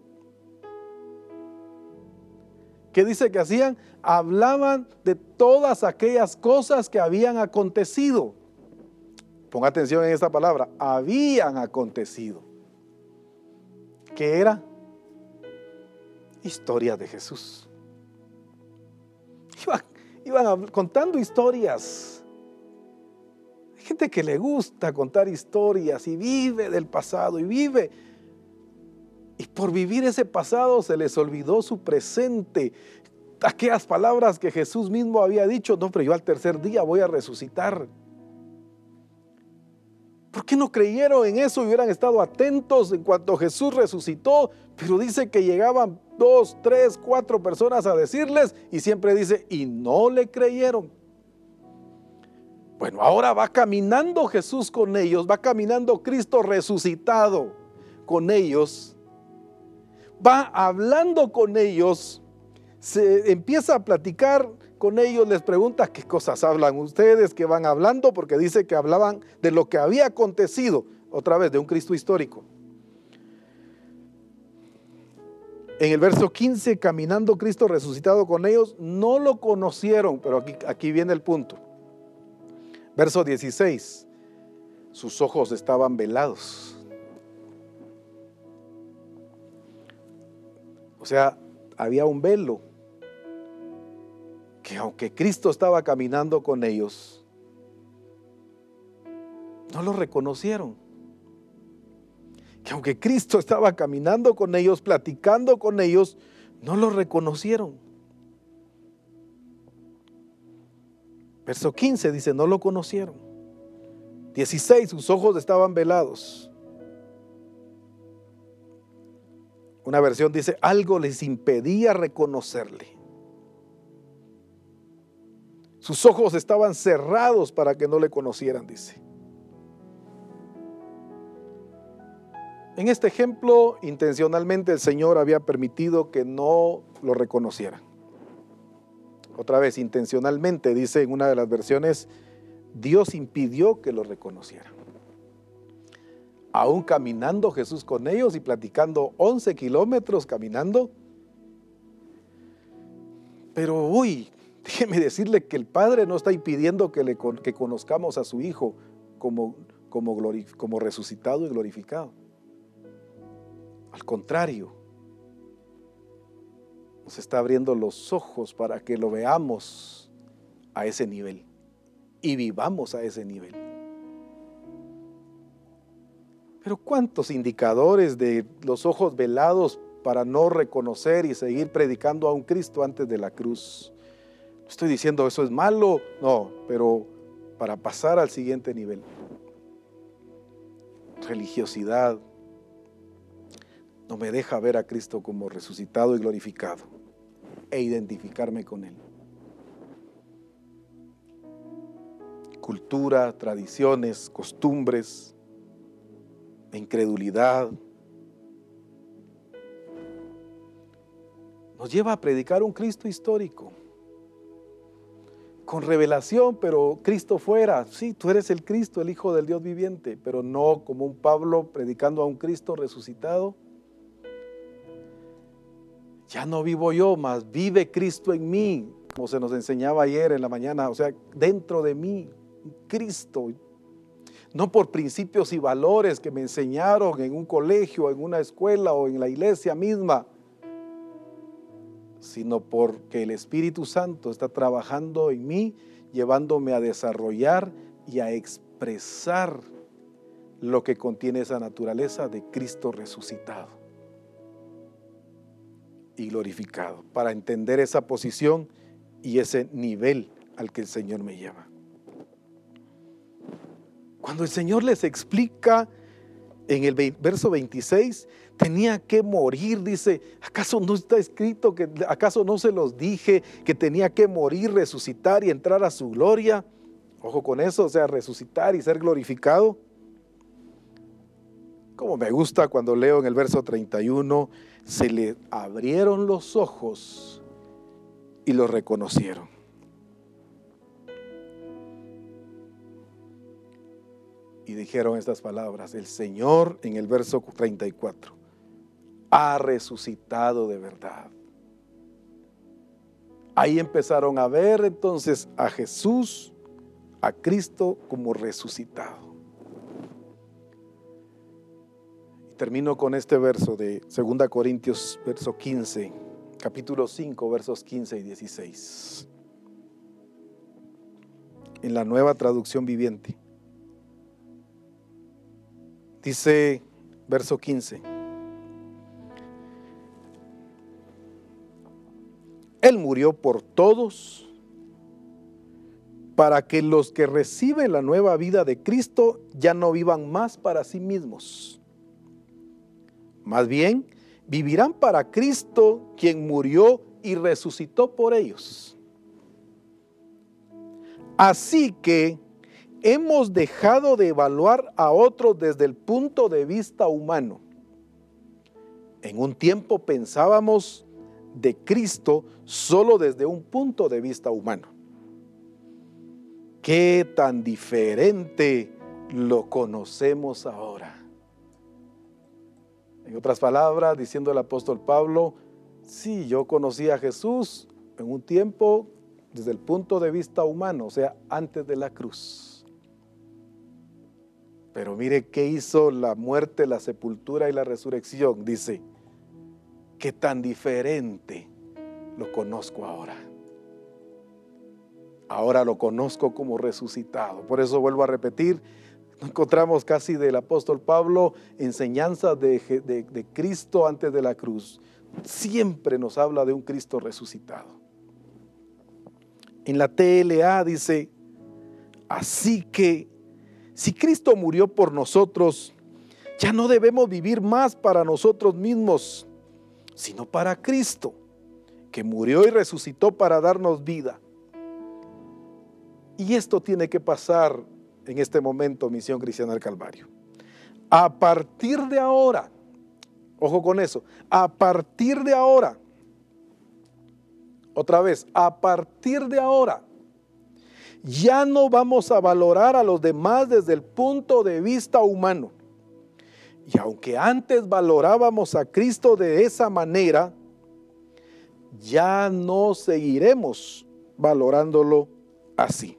¿Qué dice que hacían? Hablaban de todas aquellas cosas que habían acontecido. Ponga atención en esta palabra, habían acontecido. ¿Qué era? Historia de Jesús. Iban, contando historias. Hay gente que le gusta contar historias y vive del pasado y vive y por vivir ese pasado se les olvidó su presente. Aquellas palabras que Jesús mismo había dicho, no, pero yo al tercer día voy a resucitar. ¿Por qué no creyeron en eso y hubieran estado atentos en cuanto Jesús resucitó? Pero dice que llegaban dos, tres, cuatro personas a decirles y siempre dice, y no le creyeron. Bueno, ahora va caminando Jesús con ellos, va caminando Cristo resucitado con ellos va hablando con ellos, se empieza a platicar con ellos, les pregunta qué cosas hablan ustedes, que van hablando, porque dice que hablaban de lo que había acontecido, otra vez, de un Cristo histórico. En el verso 15, caminando Cristo resucitado con ellos, no lo conocieron, pero aquí, aquí viene el punto. Verso 16, sus ojos estaban velados. O sea, había un velo que aunque Cristo estaba caminando con ellos, no lo reconocieron. Que aunque Cristo estaba caminando con ellos, platicando con ellos, no lo reconocieron. Verso 15 dice, no lo conocieron. 16, sus ojos estaban velados. Una versión dice, algo les impedía reconocerle. Sus ojos estaban cerrados para que no le conocieran, dice. En este ejemplo, intencionalmente el Señor había permitido que no lo reconocieran. Otra vez, intencionalmente, dice en una de las versiones, Dios impidió que lo reconocieran aún caminando Jesús con ellos y platicando 11 kilómetros caminando. Pero uy, déjeme decirle que el Padre no está impidiendo que, le, que conozcamos a su Hijo como, como, como resucitado y glorificado. Al contrario, nos está abriendo los ojos para que lo veamos a ese nivel y vivamos a ese nivel. Pero ¿cuántos indicadores de los ojos velados para no reconocer y seguir predicando a un Cristo antes de la cruz. Estoy diciendo eso es malo, no, pero para pasar al siguiente nivel. Religiosidad no me deja ver a Cristo como resucitado y glorificado e identificarme con Él. Cultura, tradiciones, costumbres, incredulidad, nos lleva a predicar un Cristo histórico con revelación, pero Cristo fuera. Sí, tú eres el Cristo, el Hijo del Dios viviente, pero no como un Pablo predicando a un Cristo resucitado. Ya no vivo yo, más vive Cristo en mí, como se nos enseñaba ayer en la mañana, o sea, dentro de mí, Cristo. No por principios y valores que me enseñaron en un colegio, en una escuela o en la iglesia misma sino porque el Espíritu Santo está trabajando en mí, llevándome a desarrollar y a expresar lo que contiene esa naturaleza de Cristo resucitado y glorificado, para entender esa posición y ese nivel al que el Señor me lleva. Cuando el Señor les explica en el verso 26, tenía que morir, dice, ¿acaso no está escrito que acaso no se los dije que tenía que morir, resucitar y entrar a su gloria? Ojo con eso, o sea, resucitar y ser glorificado. Como me gusta cuando leo en el verso 31, se le abrieron los ojos y lo reconocieron. Y dijeron estas palabras, el Señor en el verso 34 ha resucitado de verdad. Ahí empezaron a ver entonces a Jesús, a Cristo como resucitado. Termino con este verso de 2 Corintios, verso 15, capítulo 5, versos 15 y 16. En la nueva traducción viviente. Dice verso 15. Él murió por todos para que los que reciben la nueva vida de Cristo ya no vivan más para sí mismos. Más bien, vivirán para Cristo quien murió y resucitó por ellos. Así que hemos dejado de evaluar a otros desde el punto de vista humano. En un tiempo pensábamos de Cristo solo desde un punto de vista humano. Qué tan diferente lo conocemos ahora. En otras palabras, diciendo el apóstol Pablo, sí, yo conocí a Jesús en un tiempo desde el punto de vista humano, o sea, antes de la cruz. Pero mire qué hizo la muerte, la sepultura y la resurrección. Dice, qué tan diferente lo conozco ahora. Ahora lo conozco como resucitado. Por eso vuelvo a repetir, encontramos casi del apóstol Pablo enseñanzas de Cristo antes de la cruz. Siempre nos habla de un Cristo resucitado. En la TLA dice, así que si Cristo murió por nosotros, ya no debemos vivir más para nosotros mismos, sino para Cristo, que murió y resucitó para darnos vida. Y esto tiene que pasar en este momento, Misión Cristiana del Calvario. A partir de ahora, ojo con eso, a partir de ahora, otra vez, a partir de ahora, ya no vamos a valorar a los demás desde el punto de vista humano. Y aunque antes valorábamos a Cristo de esa manera, ya no seguiremos valorándolo así.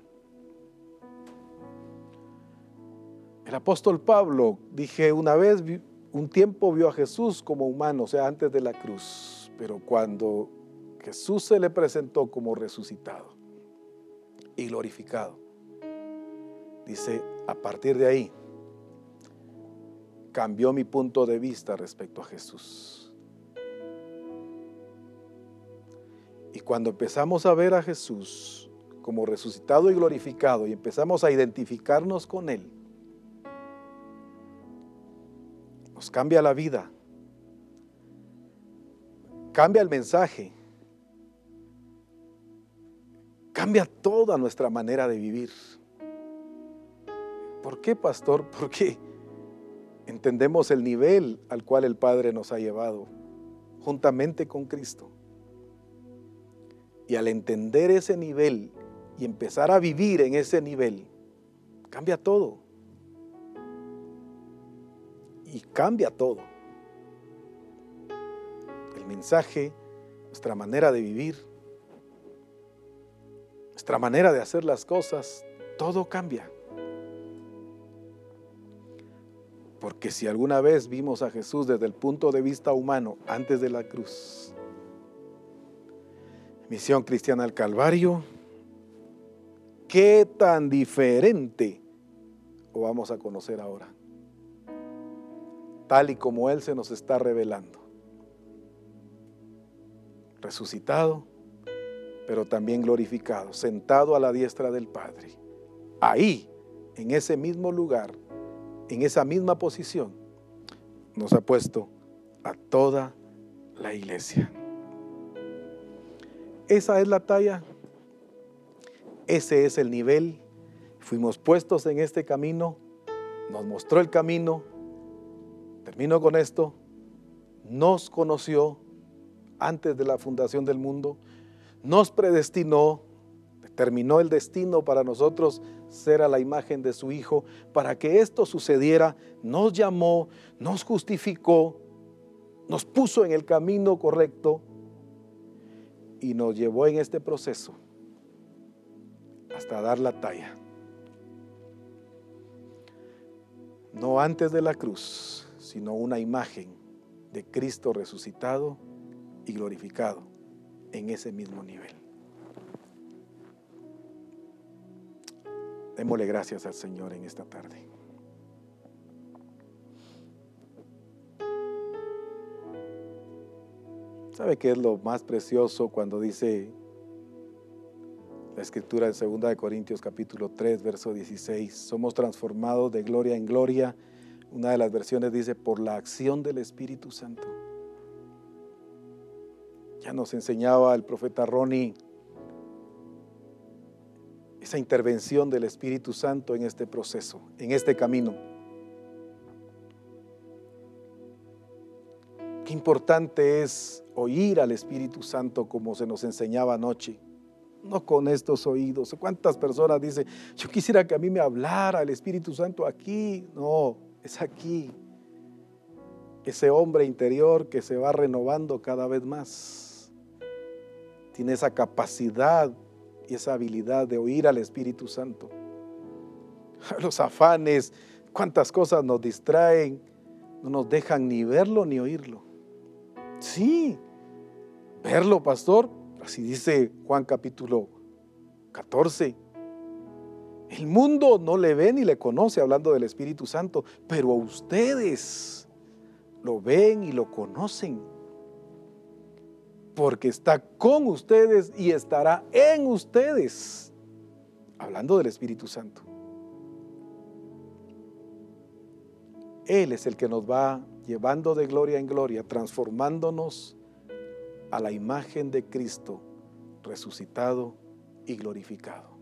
El apóstol Pablo, dije una vez, un tiempo vio a Jesús como humano, o sea, antes de la cruz, pero cuando Jesús se le presentó como resucitado, y glorificado. Dice, a partir de ahí, cambió mi punto de vista respecto a Jesús. Y cuando empezamos a ver a Jesús como resucitado y glorificado y empezamos a identificarnos con Él, nos cambia la vida, cambia el mensaje, cambia toda nuestra manera de vivir. ¿Por qué, pastor? Porque entendemos el nivel al cual el Padre nos ha llevado, juntamente con Cristo. Y al entender ese nivel y empezar a vivir en ese nivel, cambia todo. Y cambia todo. El mensaje, nuestra manera de vivir, nuestra manera de hacer las cosas, todo cambia. Porque si alguna vez vimos a Jesús desde el punto de vista humano antes de la cruz, misión cristiana al Calvario, ¿qué tan diferente lo vamos a conocer ahora? Tal y como Él se nos está revelando. Resucitado, pero también glorificado, sentado a la diestra del Padre. Ahí, en ese mismo lugar, en esa misma posición, nos ha puesto a toda la iglesia. Esa es la talla, ese es el nivel. Fuimos puestos en este camino, nos mostró el camino. Termino con esto. Nos conoció antes de la fundación del mundo, nos predestinó, determinó el destino para nosotros ser a la imagen de su Hijo. Para que esto sucediera, nos llamó, nos justificó, nos puso en el camino correcto y nos llevó en este proceso hasta dar la talla. No antes de la cruz, sino una imagen de Cristo resucitado y glorificado en ese mismo nivel. Démosle gracias al Señor en esta tarde. ¿Sabe qué es lo más precioso cuando dice la escritura en 2 Corintios capítulo 3, verso 16? Somos transformados de gloria en gloria. Una de las versiones dice, por la acción del Espíritu Santo. Ya nos enseñaba el profeta Ronnie esa intervención del Espíritu Santo en este proceso, en este camino. Qué importante es oír al Espíritu Santo como se nos enseñaba anoche. No con estos oídos. ¿Cuántas personas dicen, yo quisiera que a mí me hablara el Espíritu Santo aquí? No, es aquí. Ese hombre interior que se va renovando cada vez más. Tiene esa capacidad y esa habilidad de oír al Espíritu Santo. Los afanes, cuántas cosas nos distraen, no nos dejan ni verlo ni oírlo. Sí, verlo, pastor, así dice Juan capítulo 14. El mundo no le ve ni le conoce hablando del Espíritu Santo, pero ustedes lo ven y lo conocen porque está con ustedes y estará en ustedes. Hablando del Espíritu Santo. Él es el que nos va llevando de gloria en gloria, transformándonos a la imagen de Cristo resucitado y glorificado.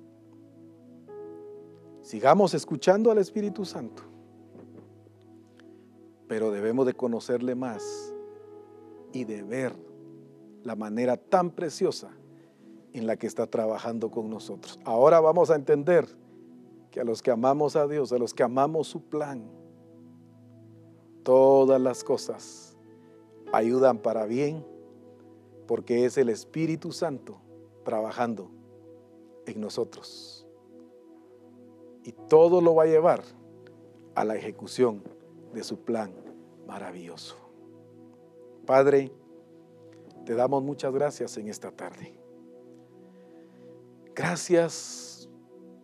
Sigamos escuchando al Espíritu Santo, pero debemos de conocerle más y de ver la manera tan preciosa en la que está trabajando con nosotros. Ahora vamos a entender que a los que amamos a Dios, a los que amamos su plan, todas las cosas ayudan para bien porque es el Espíritu Santo trabajando en nosotros. Y todo lo va a llevar a la ejecución de su plan maravilloso. Padre, te damos muchas gracias en esta tarde. Gracias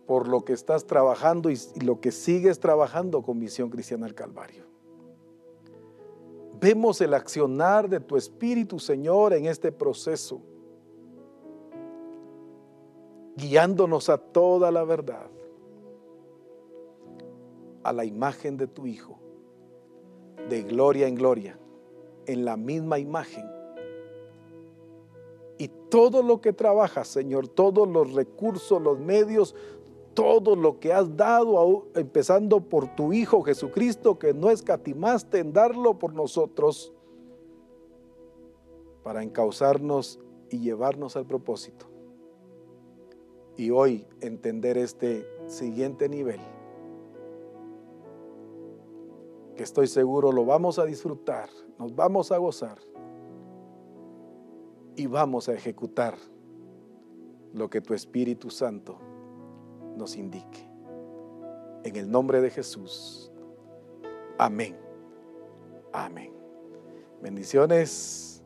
por lo que estás trabajando y, lo que sigues trabajando con Misión Cristiana al Calvario. Vemos el accionar de tu Espíritu, Señor, en este proceso. guiándonos a toda la verdad, a la imagen de tu Hijo, de gloria en gloria, en la misma imagen. Y todo lo que trabajas, Señor, todos los recursos, los medios, todo lo que has dado, empezando por tu Hijo Jesucristo, que no escatimaste en darlo por nosotros, para encauzarnos y llevarnos al propósito. Y hoy entender este siguiente nivel, que estoy seguro lo vamos a disfrutar, nos vamos a gozar y vamos a ejecutar lo que tu Espíritu Santo nos indique. En el nombre de Jesús. Amén. Amén. Bendiciones,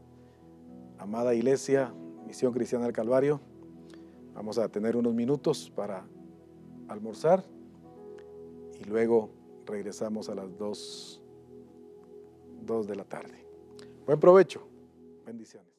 amada iglesia, Misión Cristiana del Calvario. Vamos a tener unos minutos para almorzar y luego regresamos a las 2, 2 de la tarde. Buen provecho. Bendiciones.